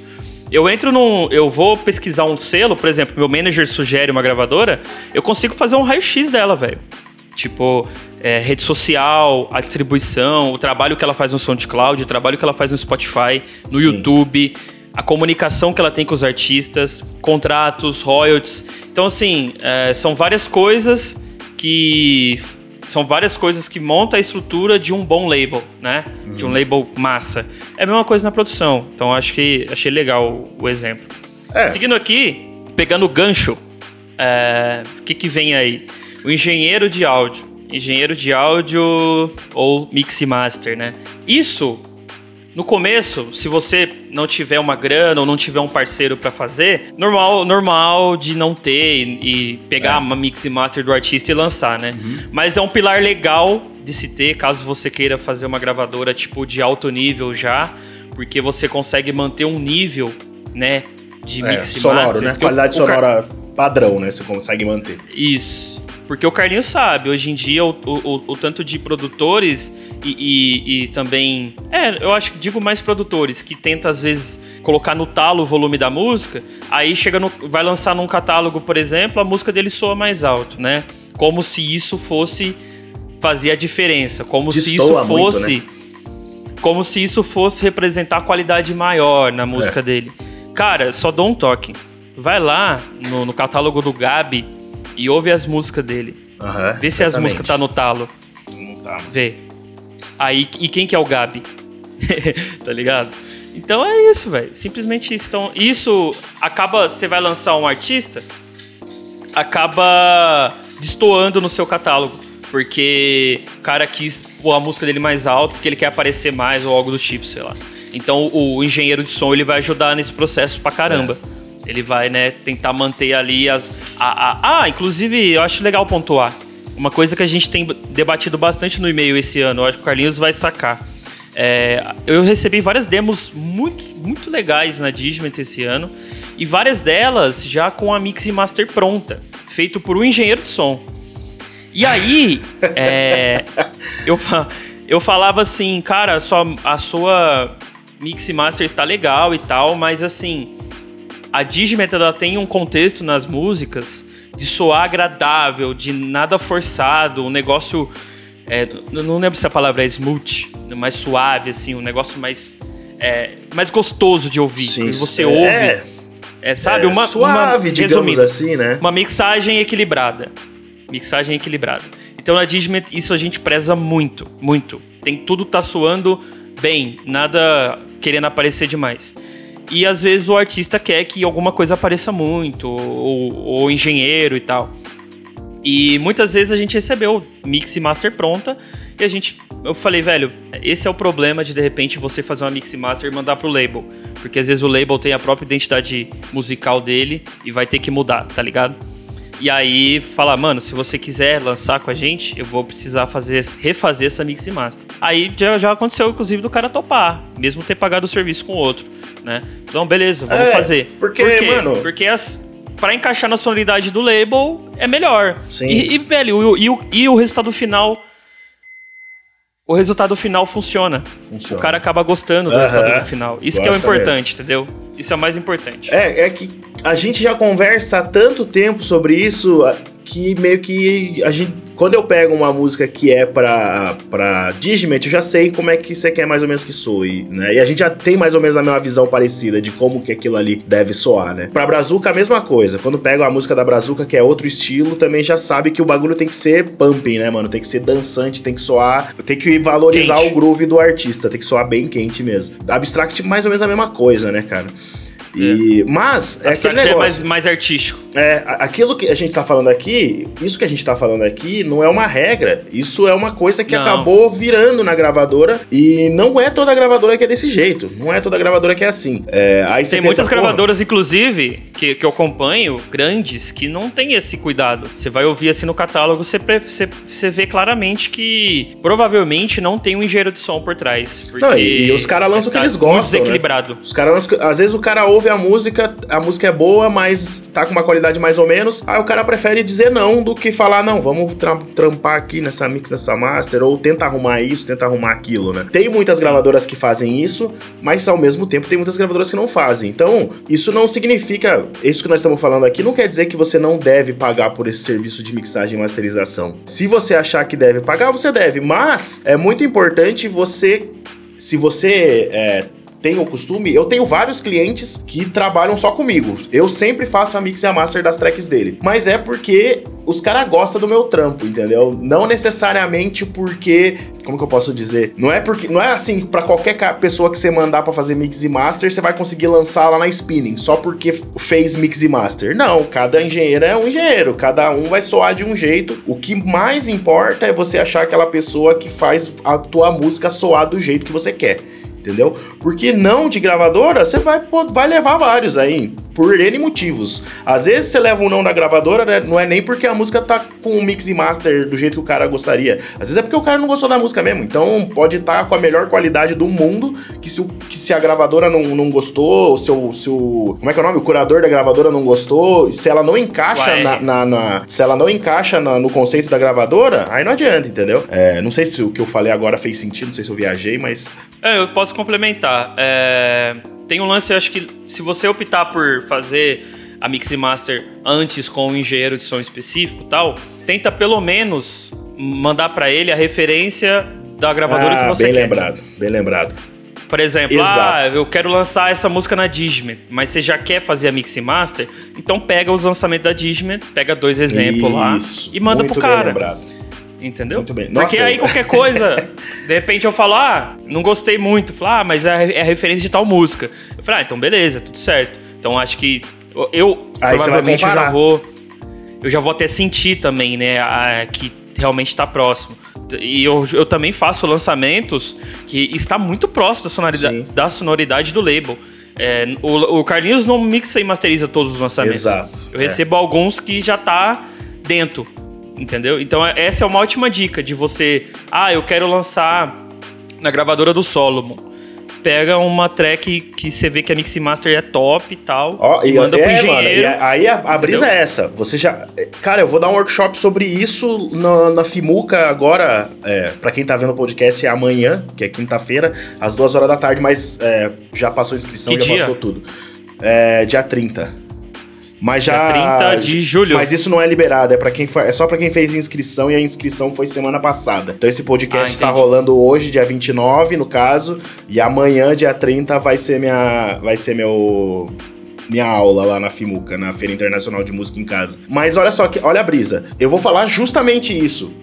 S2: Eu entro num. Eu vou pesquisar um selo, por exemplo, meu manager sugere uma gravadora, eu consigo fazer um raio-x dela, velho. Tipo, é, rede social, a distribuição, o trabalho que ela faz no SoundCloud, o trabalho que ela faz no Spotify, no
S1: Sim.
S2: YouTube, a comunicação que ela tem com os artistas, contratos, royalties. Então, assim, é, são várias coisas que. São várias coisas que montam a estrutura de um bom label, né? De um label massa. É a mesma coisa na produção. Então, acho que achei legal o exemplo.
S1: É.
S2: Seguindo aqui, pegando o gancho, é, o que, que vem aí? O engenheiro de áudio. Engenheiro de áudio ou mix master, né? Isso, no começo, se você não tiver uma grana ou não tiver um parceiro pra fazer, normal, normal de não ter e, e pegar
S1: É.
S2: uma mix e master do artista e lançar, né? Mas é um pilar legal de se ter, caso você queira fazer uma gravadora tipo de alto nível já, porque você consegue manter um nível, né, de
S1: É,
S2: mix e
S1: sonoro,
S2: master.
S1: né?
S2: O-
S1: Qualidade
S2: o Car-
S1: sonora padrão, né? Você consegue manter.
S2: Isso. Porque o Carlinhos sabe, hoje em dia, o, o- o tanto de produtores e, e- e também. É, eu acho que digo mais produtores, que tenta às vezes colocar no talo o volume da música, aí chega no. vai lançar num catálogo, por exemplo, a música dele soa mais alto, né? Como se isso fosse fazer a diferença. Como se isso
S1: Destoa muito,
S2: fosse.
S1: né?
S2: Como se isso fosse representar qualidade maior na música
S1: É.
S2: dele. Cara, só dou um toque. Vai lá no, no catálogo do Gabi e ouve as músicas dele.
S1: Aham,
S2: Vê se as músicas tá no talo.
S1: Não tá.
S2: Vê. Aí, e quem que é o Gabi? tá ligado? Então é isso, velho. Simplesmente isso. Então, isso acaba. Você vai lançar um artista, acaba destoando no seu catálogo. Porque o cara quis pôr a música dele mais alto porque ele quer aparecer mais ou algo do tipo, sei lá. Então o, engenheiro de som ele vai ajudar nesse processo pra caramba. Ele vai, né, tentar manter ali as. a- a- ah, inclusive, eu acho legal pontuar. Uma coisa que a gente tem debatido bastante no e-mail esse ano, eu acho que o Carlinhos vai sacar. É, eu recebi várias demos muito, muito legais na Digiment esse ano. E várias delas já com a mix e master pronta, feito por um engenheiro de som. E aí, é, eu, eu falava assim, cara, a sua, a sua mix e master está legal e tal, mas assim, a Digimeth ela tem um contexto nas músicas de soar agradável, de nada forçado, um negócio. é, não lembro se a palavra é smooth, mais suave, assim, um negócio mais. é, mais gostoso de ouvir.
S1: Sim,
S2: você
S1: é,
S2: ouve. É, sabe?
S1: é,
S2: uma,
S1: suave,
S2: uma,
S1: digamos assim, né?
S2: uma mixagem equilibrada. Mixagem equilibrada. Então na Digiment isso a gente preza muito, muito. Tem tudo tá soando bem, nada querendo aparecer demais. E às vezes o artista quer que alguma coisa apareça muito, ou, ou engenheiro e tal. E muitas vezes a gente recebeu mix e master pronta e a gente eu falei, velho, esse é o problema de de repente você fazer uma mix e master e mandar pro label, porque às vezes o label tem a própria identidade musical dele e vai ter que mudar, tá ligado? E aí falar, mano, se você quiser lançar com a gente, eu vou precisar fazer refazer essa mix e master. Aí já, já aconteceu inclusive do cara topar, mesmo ter pagado o serviço com outro, né? Então, beleza, vamos
S1: É,
S2: fazer.
S1: porque,
S2: Por quê?
S1: mano-
S2: Porque as pra encaixar na sonoridade do label, é melhor.
S1: Sim.
S2: E, e, velho, e, o- e o resultado final. O resultado final funciona.
S1: Funciona.
S2: O cara acaba gostando do resultado final. Isso que é o
S1: Gosta
S2: importante, entendeu? Isso é o mais importante.
S1: É, é que a gente já conversa há tanto tempo sobre isso que meio que a gente. Quando eu pego uma música que é pra, pra Digimon, eu já sei como é que você quer mais ou menos que soe, né? E a gente já tem mais ou menos a mesma visão parecida de como que aquilo ali deve soar, né? Pra Brazuca, a mesma coisa. Quando pega a música da Brazuca, que é outro estilo, também já sabe que o bagulho tem que ser pumping, né, mano? Tem que ser dançante, tem que soar. Tem que valorizar
S2: Quente.
S1: o groove do artista, tem que soar bem quente mesmo. Abstract, mais ou menos a mesma coisa, né, cara? E, Mas, é aquele
S2: Abstract é
S1: negócio.
S2: mais, mais artístico.
S1: É, aquilo que a gente tá falando aqui, isso que a gente tá falando aqui não é uma regra. Isso é uma coisa que
S2: Não.
S1: acabou virando na gravadora e não é toda gravadora que é desse jeito. Não é toda gravadora que é assim. É, aí
S2: Tem
S1: pensa,
S2: muitas gravadoras, inclusive, que, que eu acompanho, grandes, que não tem esse cuidado. Você vai ouvir assim no catálogo, você, você, você vê claramente que provavelmente não tem um engenheiro de som por trás.
S1: Não, e- e os caras lançam o que
S2: tá
S1: eles
S2: muito
S1: gostam, né?
S2: desequilibrado.
S1: Os caras, às vezes o cara ouve a música, a música é boa, mas tá com uma qualidade mais ou menos. Aí o cara prefere dizer não do que falar, não, vamos tra- trampar aqui nessa mix, nessa master, ou tenta arrumar isso, tenta arrumar aquilo, né? Tem muitas gravadoras que fazem isso, mas ao mesmo tempo tem muitas gravadoras que não fazem. Então, isso não significa, isso que nós estamos falando aqui, não quer dizer que você não deve pagar por esse serviço de mixagem e masterização. Se você achar que deve pagar, você deve, mas é muito importante você se você é, tem o costume, eu tenho vários clientes que trabalham só comigo. Eu sempre faço a mix e a master das tracks dele. Mas é porque os caras gostam do meu trampo, entendeu? Não necessariamente porque. Como que eu posso dizer? Não é porque. Não é assim, pra qualquer pessoa que você mandar pra fazer mix e master, você vai conseguir lançar lá na spinning, só porque fez mix e master. Não, cada engenheiro é um engenheiro, cada um vai soar de um jeito. O que mais importa é você achar aquela pessoa que faz a tua música soar do jeito que você quer. Entendeu? Porque não de gravadora, você vai, vai levar vários aí, por N motivos. Às vezes você leva um não da gravadora, né, não é nem porque a música tá com o mix e master do jeito que o cara gostaria. Às vezes é porque o cara não gostou da música mesmo. Então pode estar com a melhor qualidade do mundo, que se, que se a gravadora não, não gostou, ou se o, se o. Como é que é o nome? O curador da gravadora não gostou, se ela não encaixa na, na- na- Se ela não encaixa na- no conceito da gravadora, aí não adianta, entendeu? É, não sei se o que eu falei agora fez sentido, não sei se eu viajei, mas.
S2: É, eu posso complementar. É, tem um lance, eu acho que se você optar por fazer a mix e master antes com um engenheiro de som específico e tal, tenta pelo menos mandar pra ele a referência da gravadora que você
S1: Ah, bem
S2: quer.
S1: lembrado, bem lembrado.
S2: Por exemplo,
S1: Exato.
S2: ah, eu quero lançar essa música na Digimon, mas você já quer fazer a mix e master, então pega os lançamentos da Digimon, pega dois exemplos lá
S1: Isso,
S2: e manda pro
S1: bem
S2: cara.
S1: lembrado.
S2: Entendeu?
S1: Muito bem.
S2: Porque
S1: Nossa,
S2: aí
S1: eu-
S2: qualquer coisa, de repente eu falo, ah, não gostei muito. Falo, ah, mas é, é referência de tal música. Eu falo, ah, então beleza, tudo certo. Então acho que eu,
S1: Aí
S2: provavelmente eu já vou. Eu já vou até sentir também, né, a- que realmente tá próximo. E eu, eu também faço lançamentos que está muito próximo da sonoridade, da sonoridade do label. É, o, o Carlinhos não mixa e masteriza todos os lançamentos.
S1: Exato,
S2: Eu
S1: é.
S2: recebo alguns que já tá dentro, entendeu? Então é- essa é uma ótima dica de você, ah, eu quero lançar na gravadora do Solomon. Pega uma track que você vê que a Mix Master é top e tal,
S1: Ó,
S2: e manda pro
S1: é, mano,
S2: engenheiro.
S1: e a- aí a, a brisa é essa. Você já. Cara, eu vou dar um workshop sobre isso na, na Fimuca agora. É, pra quem tá vendo o podcast, é amanhã, que é quinta-feira, às duas horas da tarde, mas é, já passou a inscrição,
S2: Que
S1: já
S2: dia?
S1: passou tudo. É, dia 30. Mas já.
S2: Dia 30 de julho.
S1: Mas isso não é liberado, é, pra quem foi, é só pra quem fez inscrição e a inscrição foi semana passada. Então esse podcast
S2: Ah,
S1: tá rolando hoje, dia 29, no caso, e amanhã, dia 30, vai ser minha. Vai ser meu minha aula lá na FIMUCA, na Feira Internacional de Música em Casa. Mas olha só, que, olha a brisa. Eu vou falar justamente isso.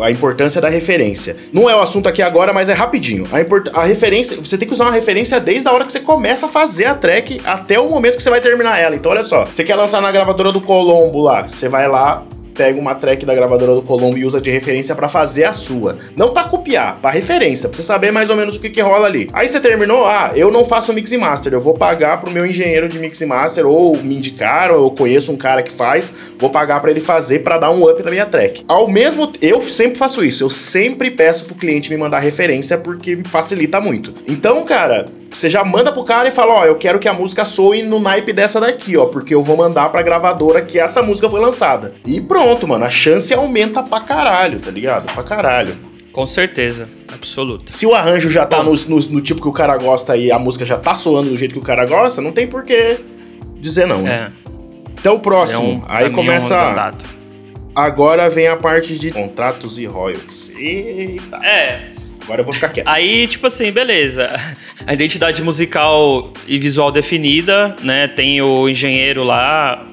S1: A importância da referência. Não é o assunto aqui agora, mas é rapidinho. A, import- a referência, você tem que usar uma referência desde a hora que você começa a fazer a track até o momento que você vai terminar ela. Então, olha só, você quer lançar na gravadora do Colombo lá, você vai lá, pega uma track da gravadora do Colombo e usa de referência pra fazer a sua. Não pra copiar, pra referência, pra você saber mais ou menos o que, que rola ali. Aí você terminou, ah, eu não faço mix e master, eu vou pagar pro meu engenheiro de mix e master, ou me indicaram, ou eu conheço um cara que faz, vou pagar pra ele fazer pra dar um up na minha track. Ao mesmo eu sempre faço isso, eu sempre peço pro cliente me mandar referência porque facilita muito. Então, cara, você já manda pro cara e fala, ó, eu quero que a música soe no naipe dessa daqui, ó, porque eu vou mandar pra gravadora que essa música foi lançada. E pronto, mano, a chance aumenta pra caralho, tá ligado? Pra caralho.
S2: Com certeza, absoluta.
S1: Se o arranjo já tá no, no, no tipo que o cara gosta e a música já tá soando do jeito que o cara gosta, não tem por que dizer não. né?
S2: É.
S1: Então o próximo,
S2: é um-
S1: aí começa. agora vem a parte de contratos e royalties. Eita,
S2: É,
S1: agora eu vou ficar quieto.
S2: Aí, tipo assim, beleza. A identidade musical e visual definida, né? Tem o engenheiro lá,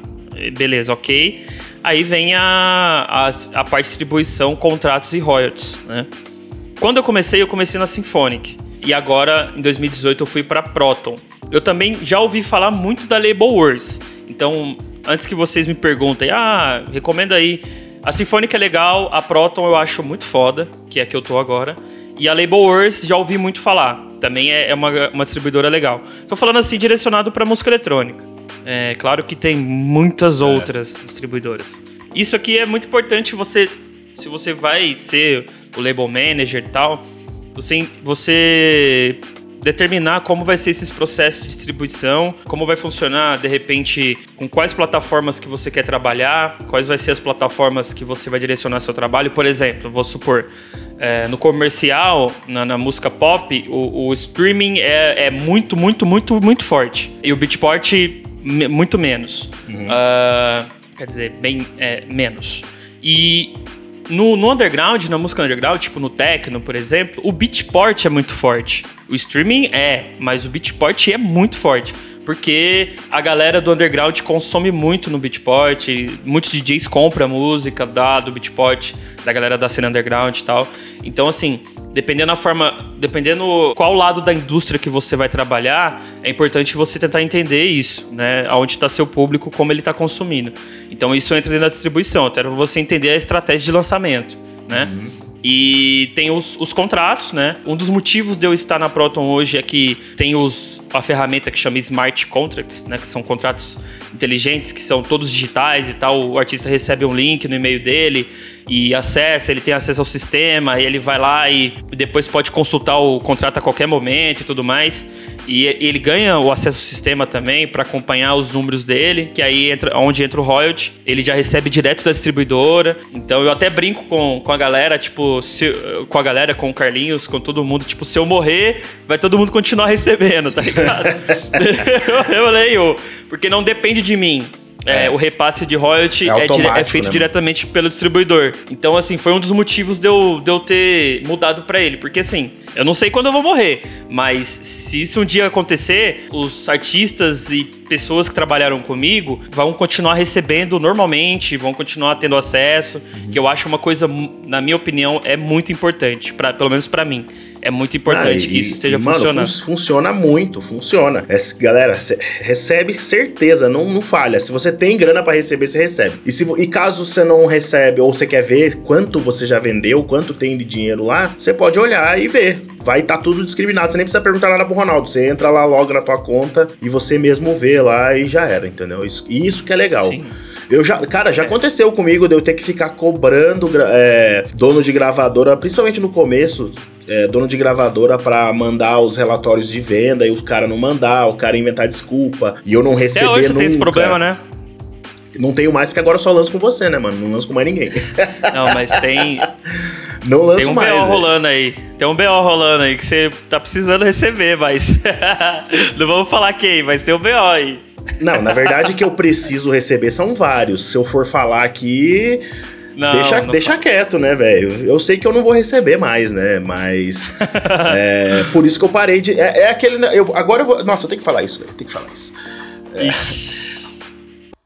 S2: beleza, ok. Aí vem a, a, a parte de distribuição, contratos e royalties, né? Quando eu comecei, eu comecei na Symphonic. E agora, em 2018, eu fui pra Proton. Eu também já ouvi falar muito da Label Wars. Então, antes que vocês me perguntem, ah, recomenda aí. A Symphonic é legal, a Proton eu acho muito foda, que é a que eu tô agora. E a Label Wars já ouvi muito falar. Também é é uma, uma distribuidora legal. Tô falando assim, direcionado pra música eletrônica. É claro que tem muitas outras distribuidoras. Isso aqui é muito importante você. Se você vai ser o label manager e tal, você, você determinar como vai ser esses processos de distribuição, como vai funcionar, de repente, com quais plataformas que você quer trabalhar, quais vai ser as plataformas que você vai direcionar seu trabalho. Por exemplo, vou supor, é, no comercial, na, na música pop, o, o streaming é, é muito, muito, muito, muito forte. E o Beatport, me- muito menos. Ah, quer dizer, bem é, menos. E no, no underground, na música underground, tipo no techno, por exemplo, o beatport é muito forte. O streaming é, mas o beatport é muito forte. Porque a galera do underground consome muito no beatport, muitos DJs compram música da, do beatport, da galera da cena underground e tal. Então, assim, dependendo da forma, dependendo qual lado da indústria que você vai trabalhar, é importante você tentar entender isso, né? Aonde está seu público, como ele está consumindo. Então isso entra dentro da distribuição, até você entender a estratégia de lançamento, né? E tem os, os contratos, né? Um dos motivos de eu estar na Proton hoje é que tem os, a ferramenta que chama Smart Contracts, né? Que são contratos inteligentes, que são todos digitais e tal. O artista recebe um link no e-mail dele e acessa, ele tem acesso ao sistema, e ele vai lá e depois pode consultar o contrato a qualquer momento e tudo mais. E ele ganha o acesso ao sistema também para acompanhar os números dele, que aí entra onde entra o royalty, ele já recebe direto da distribuidora. Então eu até brinco com, com a galera, tipo, se- com a galera, com o Carlinhos, com todo mundo, tipo, se eu morrer, vai todo mundo continuar recebendo, tá ligado? eu, eu leio, porque não depende de mim. É, o repasse de royalty
S1: É
S2: é, dire- é
S1: automático,
S2: feito
S1: né,
S2: diretamente pelo distribuidor. Então, assim, foi um dos motivos de eu, de eu ter mudado pra ele. Porque, assim, eu não sei quando eu vou morrer, mas se isso um dia acontecer, os artistas e pessoas que trabalharam comigo vão continuar recebendo normalmente, vão continuar tendo acesso, que eu acho uma coisa, na minha opinião, é muito importante, pra, pelo menos pra mim. É muito importante
S1: Ah,
S2: que isso esteja
S1: mano,
S2: funcionando.
S1: fun- funciona muito, funciona. É, galera, recebe certeza, não, não falha. Se você tem grana pra receber, você recebe. E, se, e caso você não recebe ou você quer ver quanto você já vendeu, quanto tem de dinheiro lá, você pode olhar e ver. Vai estar tudo discriminado. Você nem precisa perguntar nada pro Ronaldo. Você entra lá logo na tua conta e você mesmo vê lá e já era, entendeu? Isso, isso que é legal.
S2: Sim.
S1: Eu já, cara, já
S2: É.
S1: aconteceu comigo de eu ter que ficar cobrando é, dono de gravadora, principalmente no começo, é, dono de gravadora pra mandar os relatórios de venda e os cara não mandar, o cara inventar desculpa e eu não receber
S2: Até hoje
S1: nunca.
S2: tem esse problema, né?
S1: Não tenho mais porque agora eu só lanço com você, né, mano? Não lanço com mais ninguém.
S2: Não, mas tem,
S1: não lanço
S2: Tem um
S1: mais.
S2: BO
S1: velho.
S2: rolando aí. Tem um BO rolando aí que você tá precisando receber, mas. Não vamos falar quem, mas tem um BO aí.
S1: Não, na verdade que eu preciso receber são vários. Se eu for falar aqui,
S2: Não,
S1: deixa,
S2: não
S1: deixa quieto, né, velho? Eu sei que eu não vou receber mais, né? Mas. é, por isso que eu parei de. É, é aquele. ne- Eu, agora eu vou. Nossa, eu tenho que falar isso, velho. Tem que falar isso.
S2: Ixi.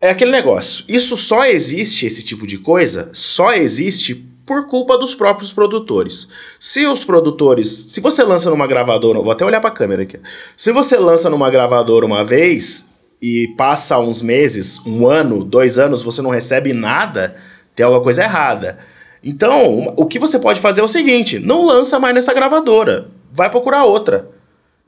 S1: É aquele negócio. Isso só existe, esse tipo de coisa, só existe por culpa dos próprios produtores. Se os produtores. Se você lança numa gravadora. Vou até olhar pra câmera aqui. Se você lança numa gravadora uma vez e passa uns meses, um ano, dois anos, você não recebe nada, tem alguma coisa errada. Então, o que você pode fazer é o seguinte: não lança mais nessa gravadora. Vai procurar outra.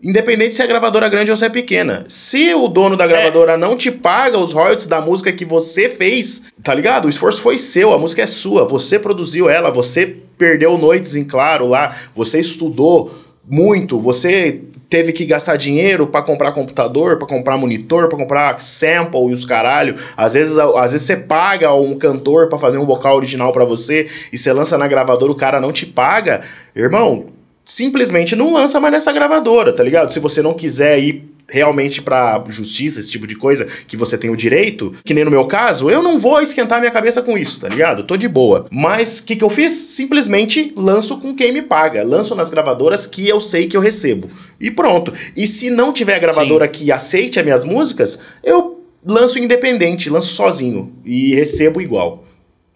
S1: Independente se é gravadora grande ou se é pequena. Se o dono da gravadora não te paga os royalties da música que você fez, tá ligado? O esforço foi seu, a música é sua, você produziu ela, você perdeu noites em claro lá, você estudou muito, você teve que gastar dinheiro pra comprar computador, pra comprar monitor, pra comprar sample e os caralho. Às vezes, às vezes você paga um cantor pra fazer um vocal original pra você e você lança na gravadora, o cara não te paga. Irmão, simplesmente não lança mais nessa gravadora, tá ligado? Se você não quiser ir realmente pra justiça, esse tipo de coisa, que você tem o direito, que nem no meu caso, eu não vou esquentar minha cabeça com isso, tá ligado? Tô de boa. Mas o que, que eu fiz? Simplesmente lanço com quem me paga. Lanço nas gravadoras que eu sei que eu recebo. E pronto. E se não tiver gravadora Sim. que aceite as minhas músicas, eu lanço independente, lanço sozinho. E recebo igual.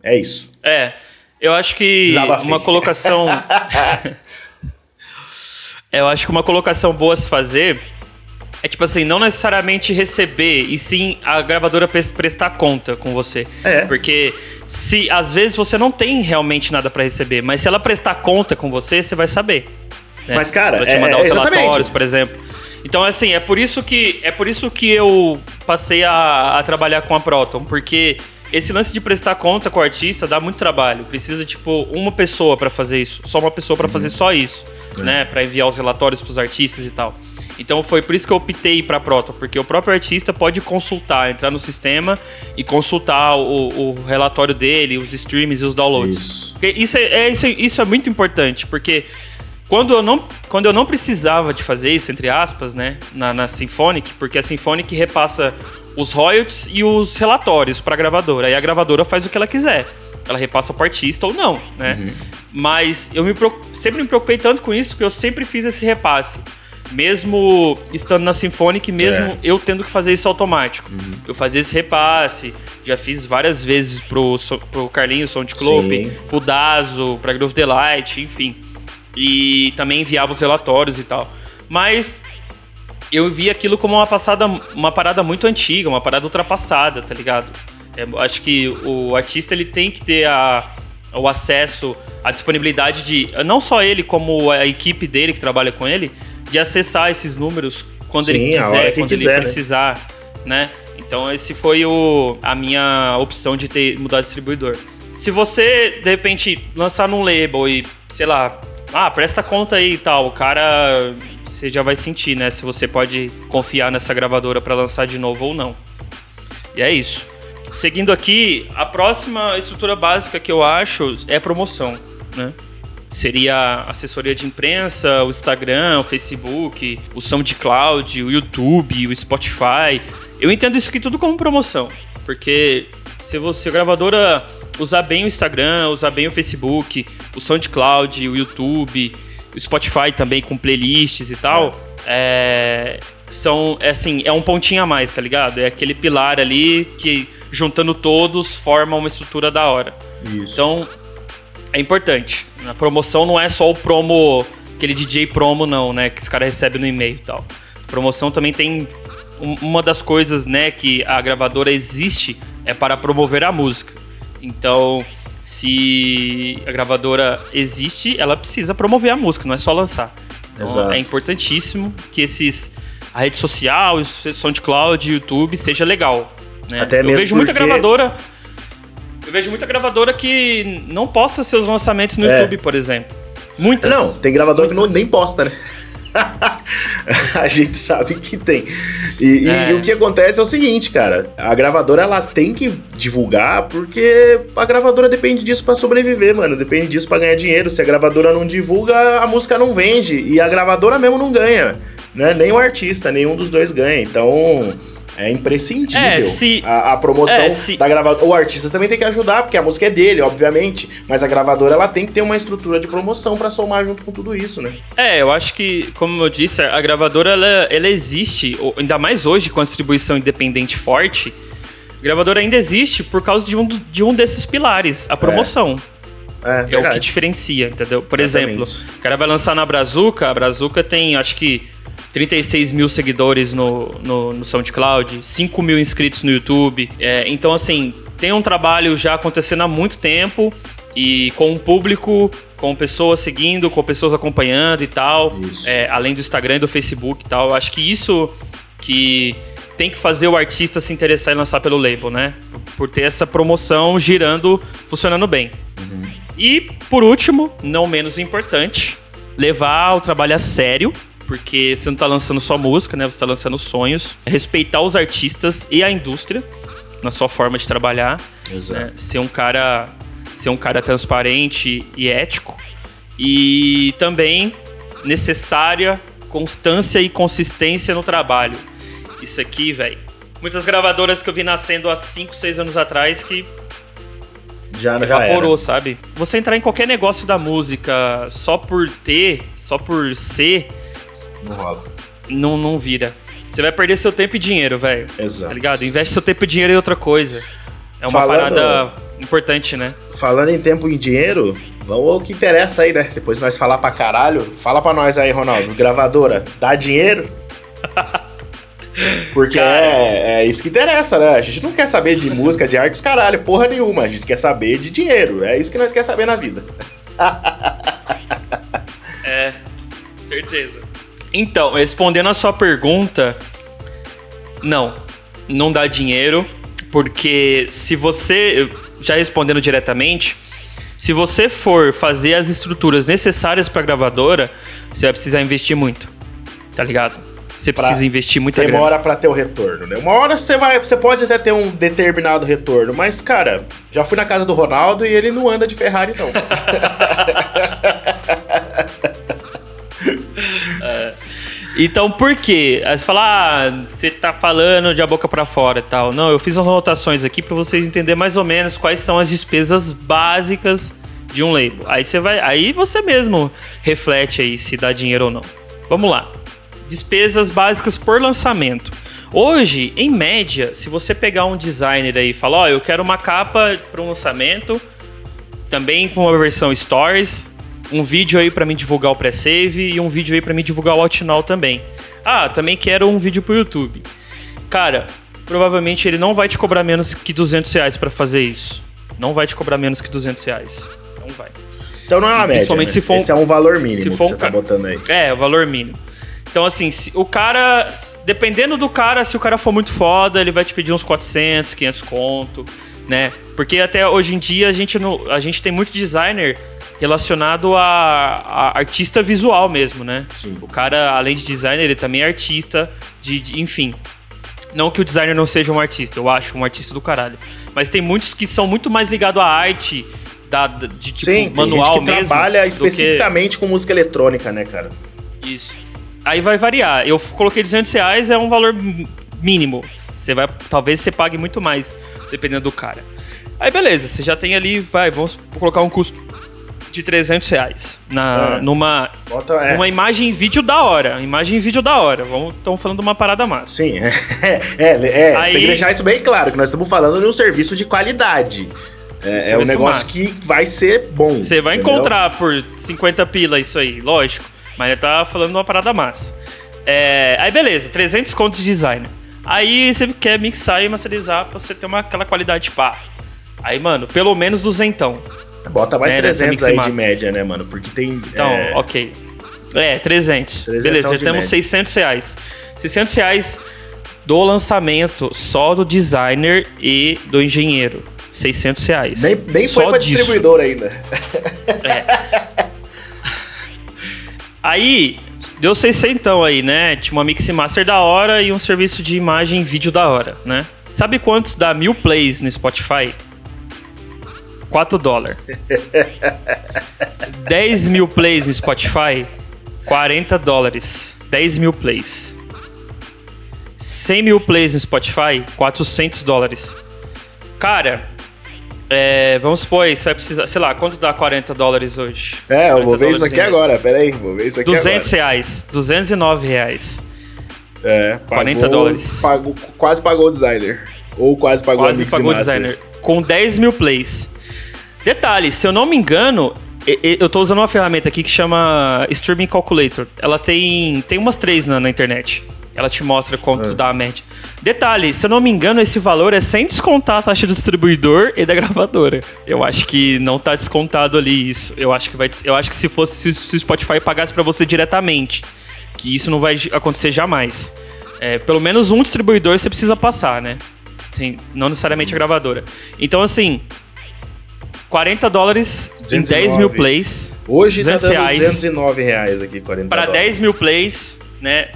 S1: É isso.
S2: É. Eu acho que Desabafei. uma colocação. eu acho que uma colocação boa a se fazer é tipo assim, não necessariamente receber, e sim a gravadora prestar conta com você. É. Porque se às vezes você não tem realmente nada para receber, mas se ela prestar conta com você, você vai saber.
S1: Né? Mas, cara,
S2: ela te mandar é, os relatórios, por exemplo. Então, assim, é por isso que é por isso que eu passei a, a trabalhar com a Proton, porque esse lance de prestar conta com o artista dá muito trabalho. Precisa, tipo, uma pessoa para fazer isso. Só uma pessoa para uhum. fazer só isso, é. né? Para enviar os relatórios pros artistas e tal. Então foi por isso que eu optei para Proton, porque o próprio artista pode consultar, entrar no sistema e consultar o, o relatório dele, os streams e os downloads. Isso. Isso é, é, isso, é, isso é muito importante, porque quando eu, não, quando eu não precisava de fazer isso, entre aspas, né, na, na Symphonic, porque a Symphonic repassa os royalties e os relatórios para a gravadora, e a gravadora faz o que ela quiser. Ela repassa para o artista ou não, né? Uhum. Mas eu me, sempre me preocupei tanto com isso que eu sempre fiz esse repasse mesmo estando na Symphonic, mesmo é. eu tendo que fazer isso automático. Uhum. Eu fazia esse repasse, já fiz várias vezes pro, pro Carlinhos Sound Club, Sim. pro Dazo, pra Groove Delight, enfim. E também enviava os relatórios e tal. Mas eu vi aquilo como uma passada, uma parada muito antiga, uma parada ultrapassada, tá ligado? É, acho que o artista ele tem que ter a, o acesso, a disponibilidade de não só ele como a equipe dele que trabalha com ele, de acessar esses números quando Sim, ele quiser, quando quiser, ele né? precisar, né? Então esse foi o, a minha opção de ter mudar de distribuidor. Se você de repente lançar num label e, sei lá, ah, presta conta aí e tal, o cara você já vai sentir, né, se você pode confiar nessa gravadora para lançar de novo ou não. E é isso. Seguindo aqui, a próxima estrutura básica que eu acho é promoção, né? seria assessoria de imprensa, o Instagram, o Facebook, o SoundCloud, o YouTube, o Spotify. Eu entendo isso aqui tudo como promoção, porque se você, a gravadora, usar bem o Instagram, usar bem o Facebook, o SoundCloud, o YouTube, Spotify também com playlists e tal, é. São, é assim, é um pontinho a mais, tá ligado? É aquele pilar ali que, juntando todos, forma uma estrutura da hora. Isso. Então, é importante. A promoção não é só o promo, aquele DJ promo, não, né? Que os caras recebem no e-mail e tal. A promoção também tem. Uma das coisas, né, que a gravadora existe é para promover a música. Então, se a gravadora existe, ela precisa promover a música, não é só lançar. Então, é importantíssimo que esses a rede social, o SoundCloud, YouTube seja legal. Né? Até Eu vejo porque... muita gravadora eu vejo muita gravadora que não posta seus lançamentos no é. YouTube, por exemplo. Muitas.
S1: Não, tem gravadora Muitas. que não, nem posta, né? a gente sabe que tem. E, é. e, o que acontece é o seguinte, cara. A gravadora ela tem que divulgar porque a gravadora depende disso para sobreviver, mano. Depende disso para ganhar dinheiro. Se a gravadora não divulga, a música não vende. E a gravadora mesmo não ganha. Né? Nem o artista, nenhum dos dois ganha. Então é imprescindível é, se, a, a promoção é, se, da gravadora. O artista também tem que ajudar, porque a música é dele, obviamente. Mas a gravadora ela tem que ter uma estrutura de promoção para somar junto com tudo isso, né?
S2: É, eu acho que, como eu disse, a gravadora ela, ela existe, ainda mais hoje com a distribuição independente forte. A gravadora ainda existe por causa de um, de um desses pilares, a promoção. É. É, é o que diferencia, entendeu? Por Exatamente. exemplo, o cara vai lançar na Brazuca, a Brazuca tem, acho que 36 mil seguidores no, no, no SoundCloud, 5 mil inscritos no YouTube. É, então, assim, tem um trabalho já acontecendo há muito tempo e com um público, com pessoas seguindo, com pessoas acompanhando e tal, é, além do Instagram e do Facebook e tal. Acho que isso que tem que fazer o artista se interessar em lançar pelo label, né? Por ter essa promoção girando, funcionando bem. Uhum. E, por último, não menos importante, levar o trabalho a sério porque você não tá lançando só música, né? Você tá lançando sonhos. É respeitar os artistas e a indústria na sua forma de trabalhar.
S1: Exato.
S2: né? Ser um cara. Ser um cara transparente e ético. E também necessária constância e consistência no trabalho. Isso aqui, velho. Muitas gravadoras que eu vi nascendo há 5, 6 anos atrás que
S1: Já, já
S2: evaporou,
S1: era.
S2: sabe? Você entrar em qualquer negócio da música só por ter, só por ser,
S1: Não rola.
S2: não, não vira. Você vai perder seu tempo e dinheiro, velho.
S1: Exato.
S2: Tá ligado? Investe seu tempo e dinheiro em outra coisa. É uma
S1: Falando-
S2: parada importante, né?
S1: Falando em tempo e em dinheiro, vamos ao que interessa aí, né? Depois nós falar pra caralho. Fala pra nós aí, Ronaldo. Gravadora, dá dinheiro? Porque é, é isso que interessa, né? A gente não quer saber de música, de artes, caralho, porra nenhuma. A gente quer saber de dinheiro. É isso que nós quer saber na vida.
S2: É, certeza. Então, respondendo a sua pergunta, não, não dá dinheiro, porque se você, já respondendo diretamente, se você for fazer as estruturas necessárias para gravadora, você vai precisar investir muito, tá ligado? Você
S1: Pra-
S2: precisa investir muita grana.
S1: Demora pra ter o retorno, né? Uma hora você vai, você pode até ter um determinado retorno, mas cara, já fui na casa do Ronaldo e ele não anda de Ferrari não.
S2: Então, por quê? Aí você fala, ah, você tá falando de a boca pra fora e tal. Não, eu fiz umas anotações aqui pra vocês entenderem mais ou menos quais são as despesas básicas de um label. Aí você vai, aí você mesmo reflete aí se dá dinheiro ou não. Vamos lá. Despesas básicas por lançamento. Hoje, em média, se você pegar um designer aí e falar, ó, eu quero uma capa para um lançamento, também com uma versão Stories, um vídeo aí pra mim divulgar o pré-save e um vídeo aí pra mim divulgar o Outnow também. Ah, também quero um vídeo pro YouTube. Cara, provavelmente ele não vai te cobrar menos que 200 reais pra fazer isso. Não vai te cobrar menos que 200 reais. Não vai.
S1: Então não é uma média.
S2: Principalmente
S1: né?
S2: se for um-
S1: Esse é um valor mínimo
S2: se
S1: que
S2: for um
S1: você tá botando aí.
S2: É, o valor mínimo. Então, assim, se o cara, dependendo do cara, se o cara for muito foda, ele vai te pedir uns 400, 500 conto, né? Porque até hoje em dia a gente, não, a gente tem muito designer relacionado a, a artista visual mesmo, né?
S1: Sim.
S2: O cara, além de designer, ele também é artista, de, de- enfim. Não que o designer não seja um artista, eu acho um artista do caralho. Mas tem muitos que são muito mais ligados à arte, da, de tipo
S1: Sim, tem
S2: manual
S1: gente que
S2: mesmo.
S1: trabalha
S2: do que-
S1: especificamente com música eletrônica, né, cara?
S2: isso. Aí vai variar. Eu coloquei 200 reais, é um valor mínimo. Você vai, talvez você pague muito mais, dependendo do cara. Aí beleza, você já tem ali, vai, vamos colocar um custo de 300 reais na,
S1: É.
S2: numa,
S1: Bota, é.
S2: uma imagem vídeo da hora. Imagem vídeo da hora. Estamos falando de uma parada massa.
S1: Sim, é, é, é,
S2: Aí-
S1: tem que deixar isso bem claro, que nós estamos falando de um serviço de qualidade. É, é um negócio
S2: massa.
S1: que vai ser bom.
S2: Você vai
S1: entendeu?
S2: encontrar por 50 pila isso aí, lógico. Mas ele tá falando de uma parada massa. É, aí beleza, 300 contos de designer. Aí você quer mixar e masterizar pra você ter uma, aquela qualidade pá. Aí, mano, pelo menos duzentão.
S1: Bota mais
S2: É, nessa
S1: 300
S2: mix
S1: aí de média, né, mano? Porque tem.
S2: Então,
S1: é,
S2: ok. É, 300.
S1: Trezentão
S2: Beleza, já temos
S1: média.
S2: 600 reais. 600 reais do lançamento, só do designer e do engenheiro. 600 reais.
S1: Nem, nem foi
S2: Só
S1: pra
S2: disso.
S1: distribuidor ainda.
S2: Aí, deu 600 aí, né? Tinha uma mix master da hora e um serviço de imagem e vídeo da hora, né? Sabe quantos dá mil plays no Spotify? 4 dólares. 10 mil plays no Spotify? 40 dólares. 10 mil plays. 100 mil plays no Spotify? 400 dólares. Cara, é, vamos supor aí, você vai precisar, sei lá, quanto dá 40 dólares hoje?
S1: É, eu vou
S2: 40
S1: ver isso aqui agora. Pera aí, vou ver isso aqui
S2: 200 reais. 209 reais.
S1: agora. É, pagou,
S2: 40 dólares.
S1: Pagou, quase pagou o designer. Ou quase pagou
S2: Quase pagou o designer. Com 10 mil plays. Detalhe, se eu não me engano, eu tô usando uma ferramenta aqui que chama Streaming Calculator. Ela tem, tem umas três na, na internet. Ela te mostra quanto
S1: É.
S2: dá a média. Detalhe, se eu não me engano, esse valor é sem descontar a taxa do distribuidor e da gravadora. Eu acho que não tá descontado ali isso. Eu acho que vai, eu acho que se fosse se, o- Spotify pagasse pra você diretamente, que isso não vai acontecer jamais. É, pelo menos um distribuidor você precisa passar, né? Sim, não necessariamente a gravadora. Então, assim, 40 dólares em 10 mil plays.
S1: Hoje tá
S2: 200
S1: dando
S2: reais.
S1: 209 reais aqui, 40
S2: Para
S1: dólares.
S2: 10 mil plays, né?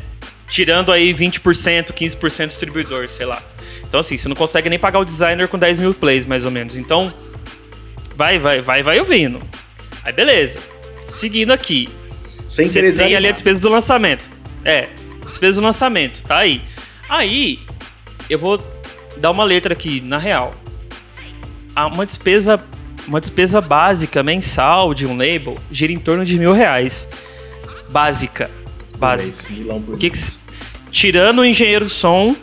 S2: Tirando aí 20%, 15% distribuidor, sei lá. Então, assim, você não consegue nem pagar o designer com 10 mil plays, mais ou menos. Então, vai, vai, vai, vai ouvindo. Aí, beleza. Seguindo aqui.
S1: Sem
S2: Você tem
S1: desanimar.
S2: ali a despesa do lançamento. É, despesa do lançamento, tá aí. Aí, eu vou dar uma letra aqui, na real. Ah, Uma despesa, uma despesa básica mensal de um label gira em torno de mil reais. Básica. Básica.
S1: Milão por
S2: O que que, tirando o engenheiro de som,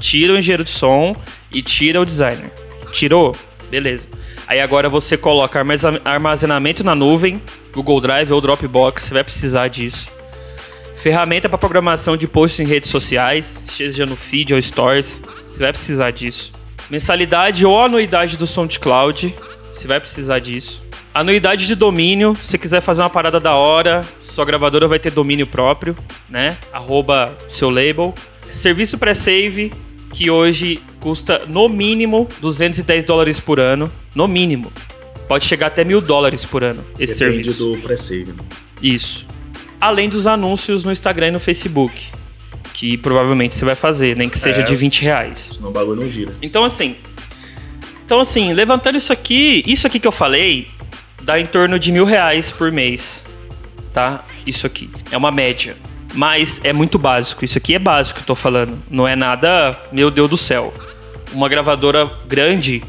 S2: tira o engenheiro de som e tira o designer. Tirou? Beleza. Aí agora você coloca armazen- armazenamento na nuvem, Google Drive ou Dropbox, você vai precisar disso. Ferramenta para programação de posts em redes sociais, seja no feed ou stories, você vai precisar disso. Mensalidade ou anuidade do SoundCloud, você vai precisar disso. Anuidade de domínio, se você quiser fazer uma parada da hora, sua gravadora vai ter domínio próprio, né? Arroba seu label. Serviço pré-save, que hoje custa no mínimo 210 dólares por ano. No mínimo. Pode chegar até mil dólares por ano esse
S1: Depende
S2: serviço.
S1: do pré-save. né?
S2: Isso. Além dos anúncios no Instagram e no Facebook. Que provavelmente você vai fazer, nem que seja
S1: É.
S2: de 20 reais.
S1: Senão o bagulho não gira.
S2: Então assim. Então assim, levantando isso aqui, isso aqui que eu falei, dá em torno de mil reais por mês. Tá? Isso aqui. É uma média. Mas é muito básico. Isso aqui é básico que eu tô falando. Não é nada, meu Deus do céu. Uma gravadora grande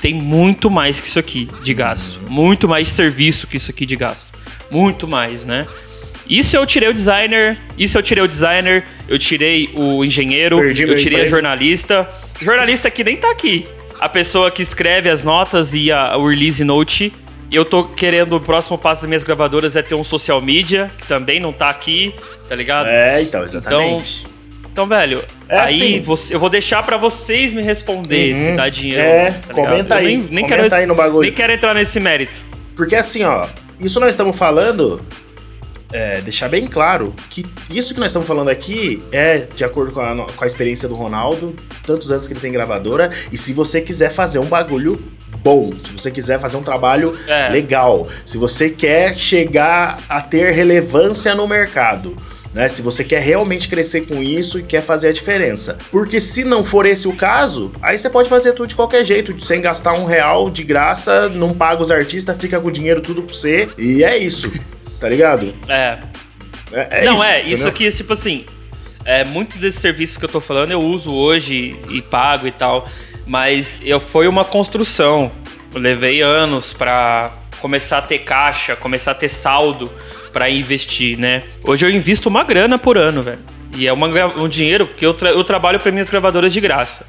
S2: tem muito mais que isso aqui de gasto. Muito mais serviço que isso aqui de gasto. Muito mais, né? Isso eu tirei o designer, isso eu tirei o designer, eu tirei o engenheiro,
S1: Perdi
S2: eu tirei a
S1: emprego.
S2: jornalista. Jornalista que nem tá aqui. A pessoa que escreve as notas e a, o release note. Eu tô querendo, o próximo passo das minhas gravadoras é ter um social media, que também não tá aqui, tá ligado?
S1: É, então, exatamente.
S2: Então, velho,
S1: É
S2: aí
S1: assim.
S2: você- eu vou deixar pra vocês me responder
S1: Uhum.
S2: se dá dinheiro.
S1: É,
S2: tá
S1: comenta aí,
S2: Nem, nem
S1: comenta
S2: quero,
S1: aí no bagulho.
S2: Nem quero entrar nesse mérito.
S1: Porque assim, ó, isso nós estamos falando. É, deixar bem claro que isso que nós estamos falando aqui é de acordo com a, com a experiência do Ronaldo, tantos anos que ele tem gravadora, e se você quiser fazer um bagulho bom, se você quiser fazer um trabalho
S2: É.
S1: legal, se você quer chegar a ter relevância no mercado. Né, se você quer realmente crescer com isso e quer fazer a diferença. Porque se não for esse o caso, aí você pode fazer tudo de qualquer jeito, sem gastar um real de graça, não paga os artistas, fica com o dinheiro tudo pra você. E é isso, tá ligado?
S2: É.
S1: É, é
S2: não, é, isso
S1: entendeu?
S2: aqui, tipo assim, é, muitos desses serviços que eu tô falando eu uso hoje e pago e tal, mas eu, foi uma construção. Eu levei anos pra começar a ter caixa, começar a ter saldo pra investir, né? Hoje eu invisto uma grana por ano, velho. E é uma um dinheiro que eu, tra- eu trabalho para minhas gravadoras de graça.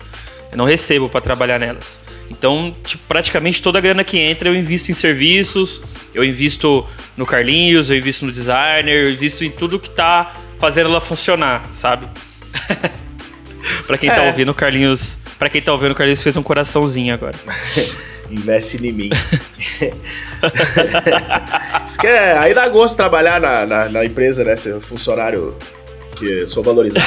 S2: Eu não recebo pra trabalhar nelas. Então, tipo, praticamente toda a grana que entra eu invisto em serviços, eu invisto no Carlinhos, eu invisto no designer, eu invisto em tudo que tá fazendo ela funcionar, sabe? pra quem tá
S1: É.
S2: ouvindo, o Carlinhos. Pra quem tá ouvindo, o Carlinhos fez um coraçãozinho agora.
S1: Investe em mim. Isso que é, aí dá gosto trabalhar na, na, na empresa, né? Ser funcionário que sou valorizado.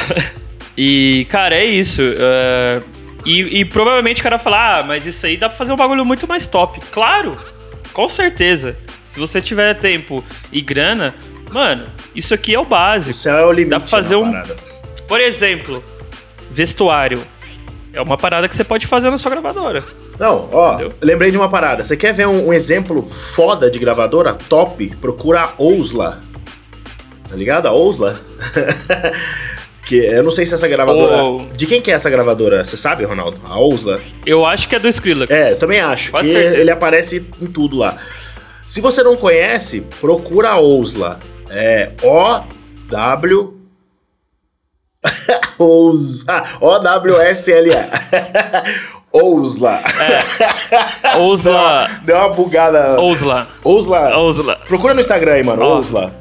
S2: E, cara, é isso. é, e, e provavelmente o cara fala, ah, mas isso aí dá pra fazer um bagulho muito mais top. Claro, com certeza. Se você tiver tempo e grana, mano, isso aqui é o
S1: O
S2: básico.
S1: céu é o limite.
S2: Dá pra fazer
S1: na
S2: um-
S1: parada.
S2: Por exemplo, vestuário. É uma parada que você pode fazer na sua gravadora.
S1: Não, ó,
S2: Entendeu?
S1: lembrei de uma parada. Você quer ver um, um exemplo foda de gravadora top? Procura a Ousla. Tá ligado? A Ousla? que eu não sei se essa gravadora.
S2: Oh.
S1: De quem que é essa gravadora? Você sabe, Ronaldo? A Ousla?
S2: Eu acho que é do Skrillex.
S1: É, eu também acho.
S2: Com
S1: que
S2: certeza.
S1: ele aparece em tudo lá. Se você não conhece, procura a Ousla. É O-W. Ous... Ah, O-W-S-L-A. Ousla.
S2: Ousla.
S1: Deu uma bugada.
S2: Ousla.
S1: Ousla.
S2: Ousla.
S1: Procura no Instagram aí, mano.
S2: Ó.
S1: Ousla.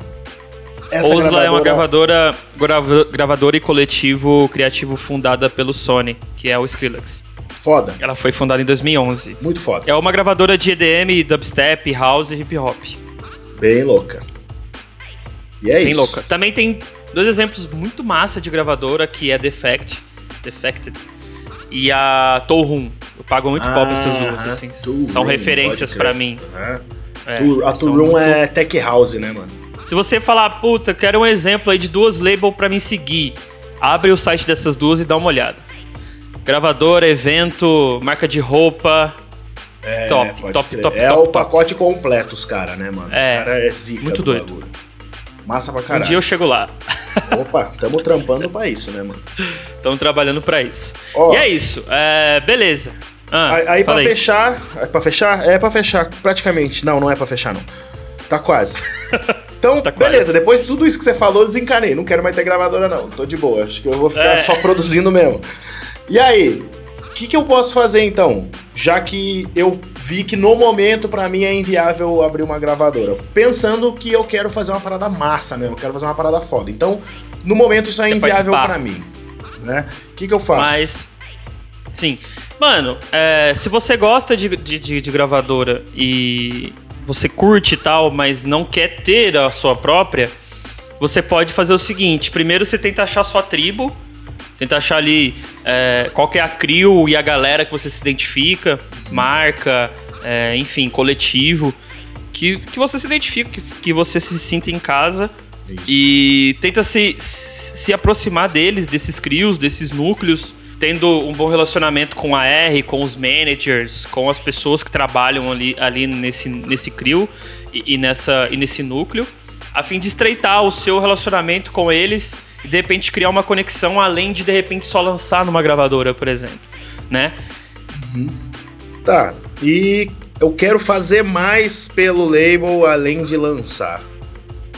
S1: Essa
S2: Ousla é uma gravadora, grava- gravadora e coletivo criativo fundada pelo Sony, que é o Skrillex.
S1: Foda.
S2: Ela foi fundada em 2011.
S1: Muito foda.
S2: É uma gravadora de EDM, dubstep, house e hip hop.
S1: Bem louca. E é
S2: Bem
S1: isso.
S2: louca. Também tem dois exemplos muito massa de gravadora, que é Defect, Defected, e a Tohum. Eu pago muito pau pra essas duas,
S1: Ah,
S2: assim.
S1: Tool
S2: São referências pra mim. É,
S1: a
S2: muito-
S1: é tech house, né, mano?
S2: Se você falar, putz, eu quero um exemplo aí de duas labels pra me seguir, abre o site dessas duas e dá uma olhada. Gravadora, evento, marca de roupa. top,
S1: É, pode
S2: top,
S1: crer.
S2: top,
S1: É
S2: top,
S1: o
S2: top.
S1: pacote completo, os caras, né, mano?
S2: É,
S1: Os caras é zica
S2: muito
S1: do
S2: doido.
S1: bagulho. Massa pra
S2: Um
S1: caralho.
S2: dia eu chego lá.
S1: Opa, tamo trampando pra isso, né, mano?
S2: Estamos trabalhando pra isso.
S1: Ó.
S2: e é isso. É, beleza. Ah,
S1: Aí, aí pra
S2: fala
S1: fechar. É pra fechar? É pra fechar, praticamente. Não, não é pra fechar, não. Tá quase. Então,
S2: Tá quase.
S1: beleza, depois de tudo isso que você falou, desencanei. Não quero mais ter gravadora, não. Tô de boa. Acho que eu vou ficar
S2: É.
S1: só produzindo mesmo. E aí, que, que eu posso fazer então? Já que eu vi que no momento pra mim é inviável abrir uma gravadora. Pensando que eu quero fazer uma parada massa mesmo, eu quero fazer uma parada foda. Então, no momento isso é inviável pra mim. Né? O que, que eu faço?
S2: Mas. Sim. Mano, é, se você gosta de, de, de- de gravadora e você curte e tal, mas não quer ter a sua própria, você pode fazer o seguinte: primeiro você tenta achar sua tribo, tenta achar ali é, qual é a crew e a galera que você se identifica, marca, é, enfim, coletivo, que, que você se identifica, que, que você se sinta em casa.
S1: Isso.
S2: E tenta se, se aproximar deles, desses crios, desses núcleos, tendo um bom relacionamento com a R, com os managers, com as pessoas que trabalham ali, ali nesse, nesse crio e, e nessa, e nesse núcleo, a fim de estreitar o seu relacionamento com eles de repente criar uma conexão além de de repente só lançar numa gravadora, por exemplo, né?
S1: Tá, e eu quero fazer mais pelo label além de lançar.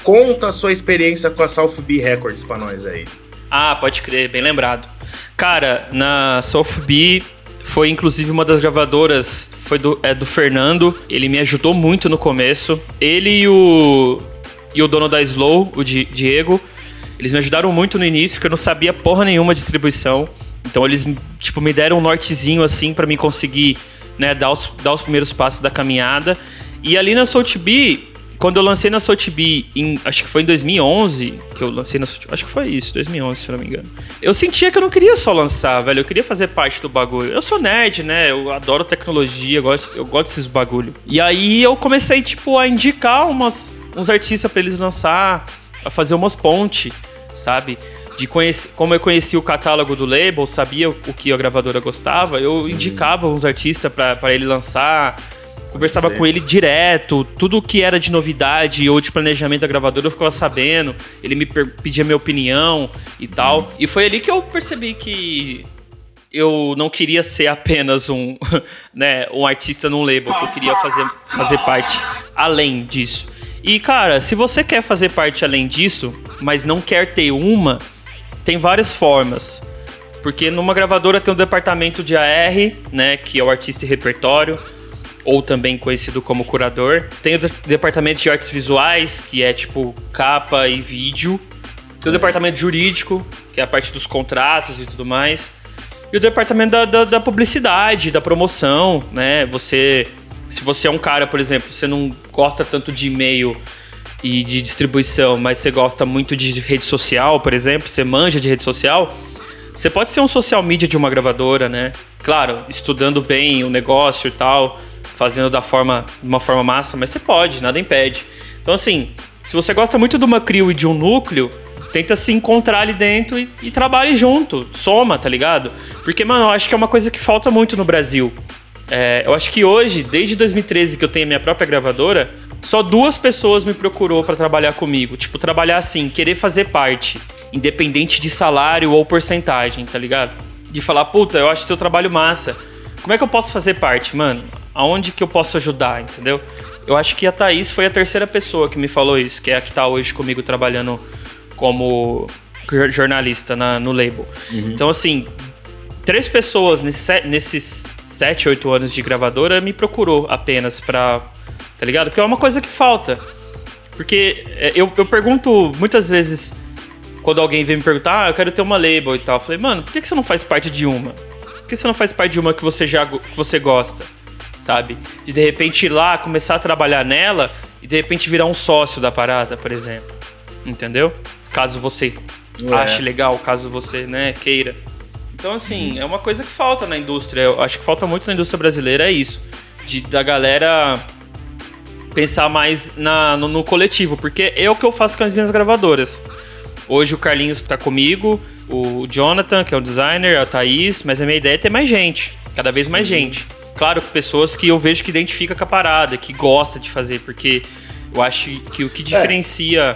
S1: Conta a sua experiência com a South B Records pra nós aí.
S2: Ah, pode crer, bem lembrado. Cara, na Softbee foi inclusive uma das gravadoras, foi do, é, do Fernando. Ele me ajudou muito no começo. Ele e o, e o dono da Slow, o Di- Diego, eles me ajudaram muito no início, porque eu não sabia porra nenhuma distribuição. Então eles, tipo, me deram um nortezinho assim pra mim conseguir, né, dar os, dar os primeiros passos da caminhada. E ali na Soultbee, quando eu lancei na Soultbee, acho que foi em 2011 que eu lancei na Soultbee, acho que foi isso, 2011, se eu não me engano. Eu sentia que eu não queria só lançar, velho, eu queria fazer parte do bagulho. Eu sou nerd, né, eu adoro tecnologia, eu gosto, eu gosto desses bagulho. E aí eu comecei, tipo, a indicar umas, uns artistas pra eles lançar, a fazer umas pontes, sabe? De conhecer, como eu conhecia o catálogo do label, sabia o que a gravadora gostava, eu indicava uns artistas pra ele lançar, conversava com ele direto, tudo que era de novidade ou de planejamento da gravadora eu ficava sabendo, ele me pedia minha opinião e tal. E foi ali que eu percebi que eu não queria ser apenas um, né, um artista num label, que eu queria fazer, fazer parte além disso. E cara, se você quer fazer parte além disso, mas não quer ter uma, tem várias formas. Porque numa gravadora tem um departamento de AR, né, que é o artista e repertório, ou também conhecido como curador. Tem o de- departamento de artes visuais, que é tipo capa e vídeo. Tem o departamento jurídico, que é a parte dos contratos e tudo mais. E o departamento da, da, da publicidade, da promoção, né? Você. Se você é um cara, por exemplo, você não gosta tanto de e-mail e de distribuição, mas você gosta muito de rede social, por exemplo, você manja de rede social, você pode ser um social media de uma gravadora, né? Claro, estudando bem o negócio e tal, fazendo da forma, de uma forma massa, mas você pode, nada impede. Então, assim, se você gosta muito de uma crew e de um núcleo, tenta se encontrar ali dentro e, e trabalhe junto, soma, tá ligado? Porque, mano, eu acho que é uma coisa que falta muito no Brasil. É, eu acho que hoje, desde 2013 que eu tenho a minha própria gravadora, só duas pessoas me procurou pra trabalhar comigo. Tipo, trabalhar assim, querer fazer parte, independente de salário ou porcentagem, tá ligado? De falar, puta, eu acho seu trabalho massa. Como é que eu posso fazer parte, mano? Aonde que eu posso ajudar, entendeu? Eu acho que a Thaís foi a terceira pessoa que me falou isso, que é a que tá hoje comigo trabalhando como jor- jornalista na- no label. Então, assim, três pessoas nesse se- nesses sete, oito anos de gravadora me procurou apenas pra. Tá ligado? Porque é uma coisa que falta. Porque é, eu, eu pergunto muitas vezes, quando alguém vem me perguntar, ah, eu quero ter uma label e tal. Eu falei, mano, por que você não faz parte de uma? Por que você não faz parte de uma que você já que você gosta? Sabe? De de repente ir lá, começar a trabalhar nela e de repente virar um sócio da parada, por exemplo. Entendeu? Caso você
S1: É.
S2: ache legal, caso você, né, queira. Então, assim, é uma coisa que falta na indústria. Eu acho que falta muito na indústria brasileira, é isso. De, da galera pensar mais na, no, no coletivo, porque é o que eu faço com as minhas gravadoras. Hoje o Carlinhos tá comigo, o Jonathan, que é o designer, a Thaís, mas a minha ideia é ter mais gente, cada vez mais gente. Claro, pessoas que eu vejo que identifica com a parada, que gosta de fazer, porque eu acho que o que diferencia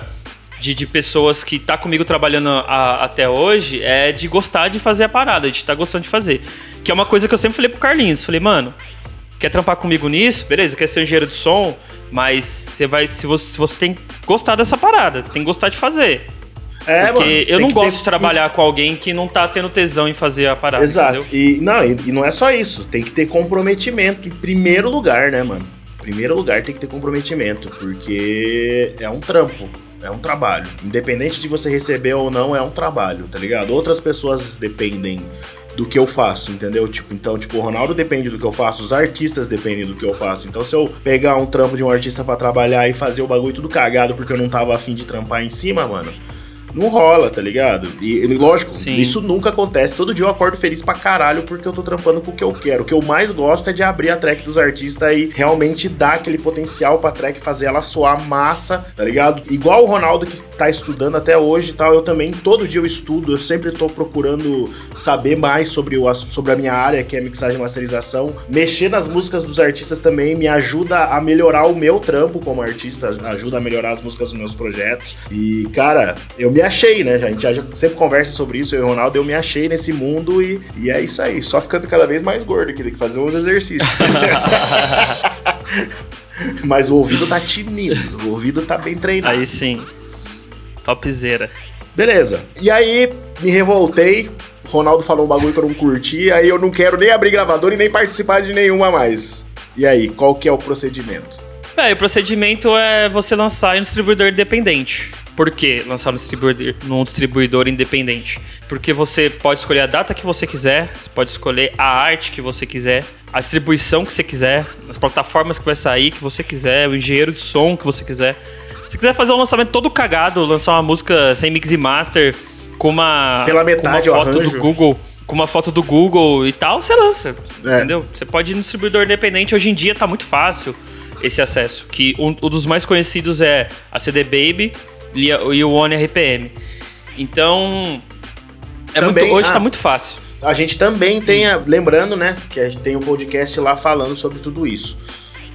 S2: de, de pessoas que tá comigo trabalhando a- até hoje é de gostar de fazer a parada, de estar gostando de fazer. Que é uma coisa que eu sempre falei pro Carlinhos. Falei, mano, quer trampar comigo nisso? Beleza, quer ser engenheiro de som, mas você vai. Se você, se você tem que gostar dessa parada, você tem que gostar de fazer.
S1: É,
S2: Porque
S1: mano,
S2: eu não gosto
S1: ter-
S2: de trabalhar com alguém que não tá tendo tesão em fazer a parada.
S1: Exato.
S2: Entendeu?
S1: E não, e, e não é só isso. Tem que ter comprometimento em primeiro lugar, né, mano? Em primeiro lugar tem que ter comprometimento, porque é um trampo. É um trabalho. Independente de você receber ou não, é um trabalho, tá ligado? Outras pessoas dependem do que eu faço, entendeu? Tipo, então, tipo, o Ronaldo depende do que eu faço, os artistas dependem do que eu faço. Então, se eu pegar um trampo de um artista pra trabalhar e fazer o bagulho tudo cagado porque eu não tava afim de trampar em cima, mano, não rola, tá ligado? E, lógico,
S2: Sim.
S1: isso nunca acontece. Todo dia eu acordo feliz pra caralho porque eu tô trampando com o que eu quero. O que eu mais gosto é de abrir a track dos artistas e realmente dar aquele potencial pra track fazer ela soar massa, tá ligado? Igual o Ronaldo que tá estudando até hoje e tal, eu também todo dia eu estudo, eu sempre tô procurando saber mais sobre, o, sobre a minha área, que é mixagem e masterização. Mexer nas músicas dos artistas também me ajuda a melhorar o meu trampo como artista, ajuda a melhorar as músicas dos meus projetos. E, cara, eu me achei, né? A gente já sempre conversa sobre isso, eu e o Ronaldo, eu me achei nesse mundo e, e é isso aí. Só ficando cada vez mais gordo aqui, tem que fazer uns exercícios. Mas o ouvido tá tinindo, o ouvido tá bem treinado.
S2: Aí sim. Topzera.
S1: Beleza. E aí, me revoltei. Ronaldo falou um bagulho que eu não curti, aí eu não quero nem abrir gravador e nem participar de nenhuma mais. E aí, qual que é o procedimento?
S2: É, o procedimento é você lançar em um distribuidor independente. Por que lançar no distribuidor, num distribuidor independente? Porque você pode escolher a data que você quiser, você pode escolher a arte que você quiser, a distribuição que você quiser, as plataformas que vai sair que você quiser, o engenheiro de som que você quiser. Se quiser fazer um lançamento todo cagado, lançar uma música sem mix e master, com uma,
S1: Pela
S2: com
S1: metade
S2: uma
S1: o
S2: foto do Google, com uma foto do Google e tal, você lança.
S1: É.
S2: Entendeu? Você pode ir no distribuidor independente, hoje em dia tá muito fácil esse acesso. Que um, um dos mais conhecidos é a CD Baby e, a- e o One RPM. Então. É
S1: Também-
S2: muito, hoje
S1: ah.
S2: tá muito fácil.
S1: A gente também tem, a- lembrando, né, que a gente tem um podcast lá falando sobre tudo isso.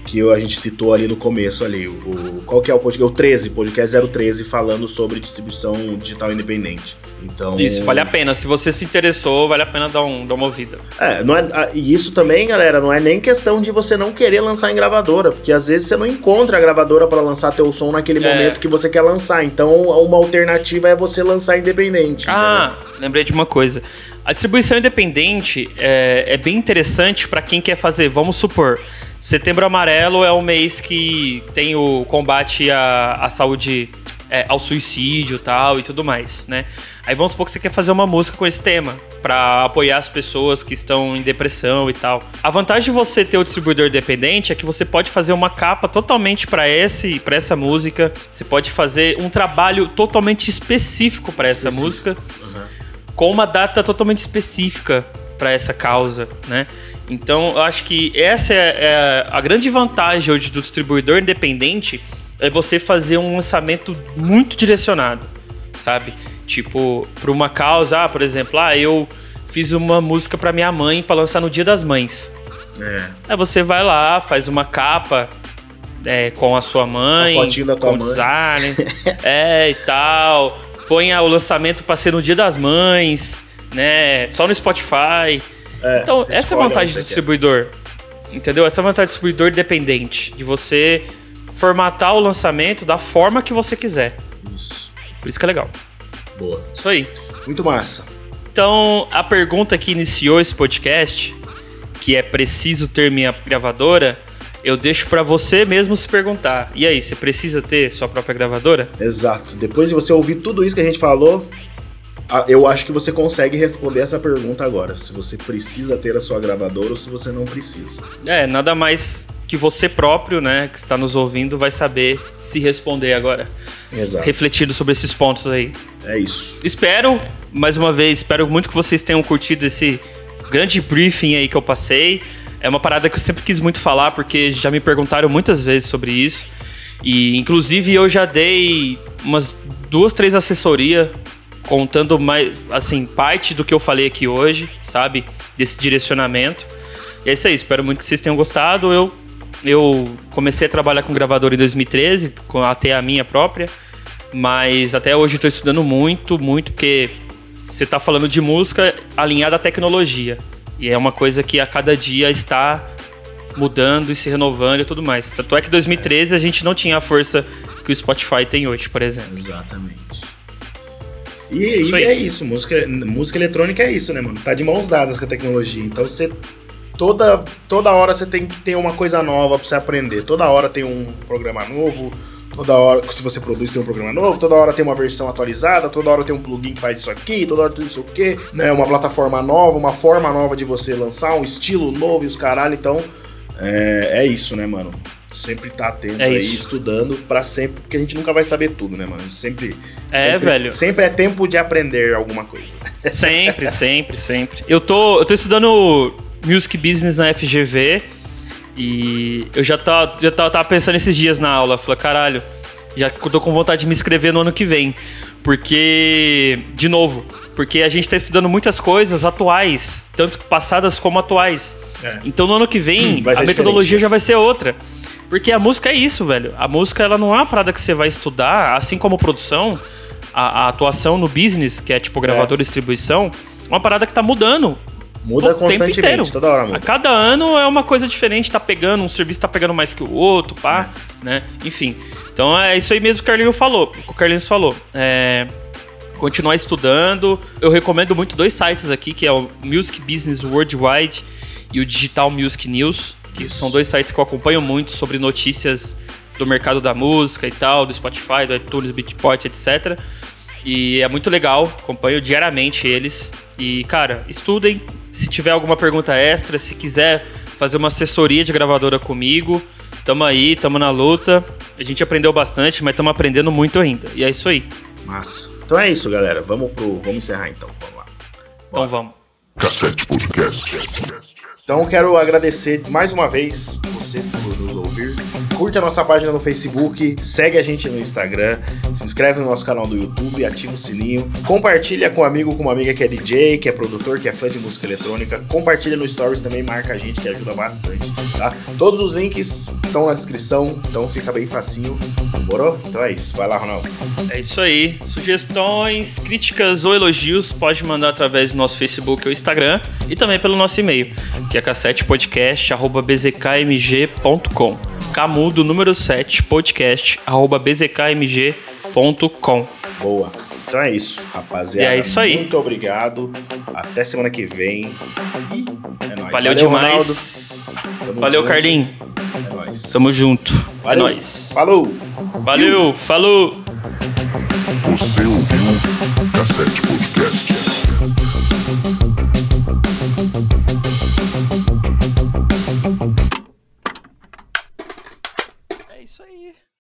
S1: Que eu- a gente citou ali no começo ali. O, o- qual que é o podcast? O 13, podcast 013, falando sobre distribuição digital independente. Então.
S2: Isso, vale a pena. Se você se interessou, vale a pena dar, um, dar uma ouvida.
S1: É, não é, ah, e isso também, galera, não é nem questão de você não querer lançar em gravadora, porque às vezes você não encontra a gravadora pra lançar teu som naquele
S2: É.
S1: momento que você quer lançar. Então, uma alternativa é você lançar independente.
S2: Ah, lembrei de uma coisa. A distribuição independente é, é bem interessante para quem quer fazer. Vamos supor, Setembro Amarelo é o mês que tem o combate à, à saúde, é, ao suicídio tal e tudo mais, né? Aí vamos supor que você quer fazer uma música com esse tema para apoiar as pessoas que estão em depressão e tal. A vantagem de você ter o distribuidor independente é que você pode fazer uma capa totalmente para esse, para essa música. Você pode fazer um trabalho totalmente específico para essa música com uma data totalmente específica para essa causa, né? Então, eu acho que essa é, é a grande vantagem hoje do distribuidor independente é você fazer um lançamento muito direcionado, sabe? Tipo, para uma causa, ah, por exemplo, ah, eu fiz uma música para minha mãe para lançar no Dia das Mães.
S1: É.
S2: Aí você vai lá, faz uma capa é, com a sua mãe,
S1: tua
S2: com
S1: mãe.
S2: design, é e tal. Põe o lançamento pra ser no Dia das Mães, né? Só no Spotify.
S1: É,
S2: então, essa é a vantagem do distribuidor. Entendeu? Essa é a vantagem do distribuidor independente. De você formatar o lançamento da forma que você quiser.
S1: Isso.
S2: Por isso que é legal.
S1: Boa.
S2: Isso aí.
S1: Muito massa.
S2: Então, a pergunta que iniciou esse podcast, que é preciso ter minha gravadora, eu deixo pra você mesmo se perguntar. E aí, você precisa ter sua própria gravadora?
S1: Exato. Depois de você ouvir tudo isso que a gente falou, eu acho que você consegue responder essa pergunta agora. Se você precisa ter a sua gravadora ou se você não precisa.
S2: É, nada mais que você próprio, né, que está nos ouvindo, vai saber se responder agora.
S1: Exato.
S2: Refletindo sobre esses pontos aí.
S1: É isso.
S2: Espero, mais uma vez, espero muito que vocês tenham curtido esse grande briefing aí que eu passei. é uma parada que eu sempre quis muito falar, porque já me perguntaram muitas vezes sobre isso. E, inclusive, eu já dei umas duas, três assessorias contando mais, assim, parte do que eu falei aqui hoje, sabe? Desse direcionamento. E é isso aí, espero muito que vocês tenham gostado. Eu, eu comecei a trabalhar com gravador em 2013, com até a minha própria, mas até hoje estou estudando muito, muito, porque você está falando de música alinhada à tecnologia. E é uma coisa que a cada dia está mudando e se renovando e tudo mais. Tanto é que em 2013 a gente não tinha a força que o Spotify tem hoje, por exemplo.
S1: Exatamente. E, e é isso, música, música eletrônica é isso, né, mano? Tá de mãos dadas com a tecnologia. Então você. Toda, toda hora você tem que ter uma coisa nova pra você aprender. Toda hora tem um programa novo, toda hora, se você produz, tem um programa novo, toda hora tem uma versão atualizada, toda hora tem um plugin que faz isso aqui, toda hora tem isso aqui, né? Uma plataforma nova, uma forma nova de você lançar, um estilo novo e os caralho. Então, é, é isso, né, mano? Sempre tá atento
S2: É
S1: aí,
S2: isso.
S1: estudando pra sempre, porque a gente nunca vai saber tudo, né, mano? Sempre.
S2: É,
S1: sempre-
S2: velho.
S1: Sempre é tempo de aprender alguma coisa.
S2: Sempre, sempre, sempre. Eu tô, eu tô estudando Music Business na FGV e eu já, tá, já tá, tava pensando esses dias na aula. Falei, caralho, já tô com vontade de me inscrever no ano que vem. Porque, de novo, porque a gente tá estudando muitas coisas atuais, tanto passadas como atuais.
S1: É.
S2: Então no ano que vem
S1: ser
S2: a metodologia
S1: diferente,
S2: já vai ser outra. Porque a música é isso, velho. A música ela não é uma parada que você vai estudar, assim como produção, a, a atuação no business, que é tipo gravador e distribuição, é uma parada que tá mudando.
S1: Muda constantemente, toda hora
S2: A
S1: muda.
S2: cada ano é uma coisa diferente, tá pegando, um serviço tá pegando mais que o outro, pá, né? Enfim. Então é isso aí mesmo que o Carlinhos falou. que O Carlinhos falou. É, continuar estudando. Eu recomendo muito dois sites aqui, que é o Music Business Worldwide e o Digital Music News, que são dois sites que eu acompanho muito sobre notícias do mercado da música e tal, do Spotify, do iTunes, Beatport, etc. E é muito legal, acompanho diariamente eles. E, cara, estudem. Se tiver alguma pergunta extra, se quiser fazer uma assessoria de gravadora comigo, tamo aí, tamo na luta. A gente aprendeu bastante, mas estamos aprendendo muito ainda. E é isso aí.
S1: Massa. Então é isso, galera. Vamos pro. Vamos encerrar então. Vamos lá.
S2: Então vamos.
S3: Cassete Podcast.
S1: Então quero agradecer mais uma vez você por nos ouvir. Curte a nossa página no Facebook, segue a gente no Instagram, se inscreve no nosso canal do YouTube, ativa o sininho, compartilha com um amigo, com uma amiga que é DJ, que é produtor, que é fã de música eletrônica. Compartilha no Stories também, marca a gente que ajuda bastante, tá? Todos os links estão na descrição, então fica bem facinho. Demorou? Então é isso. Vai lá, Ronaldo.
S2: É isso aí. Sugestões, críticas ou elogios pode mandar através do nosso Facebook ou Instagram e também pelo nosso e-mail, que é cassetepodcast@bzkmg.com. Camudo número 7 podcast@bzkmg.com.
S1: Boa. Então é isso, rapaziada.
S2: E é isso aí.
S1: Muito obrigado. Até semana que vem. É nóis.
S2: Valeu, demais.
S1: Ronaldo. Tamo
S2: Valeu,
S1: junto.
S2: Carlinhos.
S1: É nóis.
S2: Tamo junto.
S1: Valeu.
S2: É nóis.
S1: Falou.
S2: Valeu, falou.
S3: Você ouviu Cassete Podcast.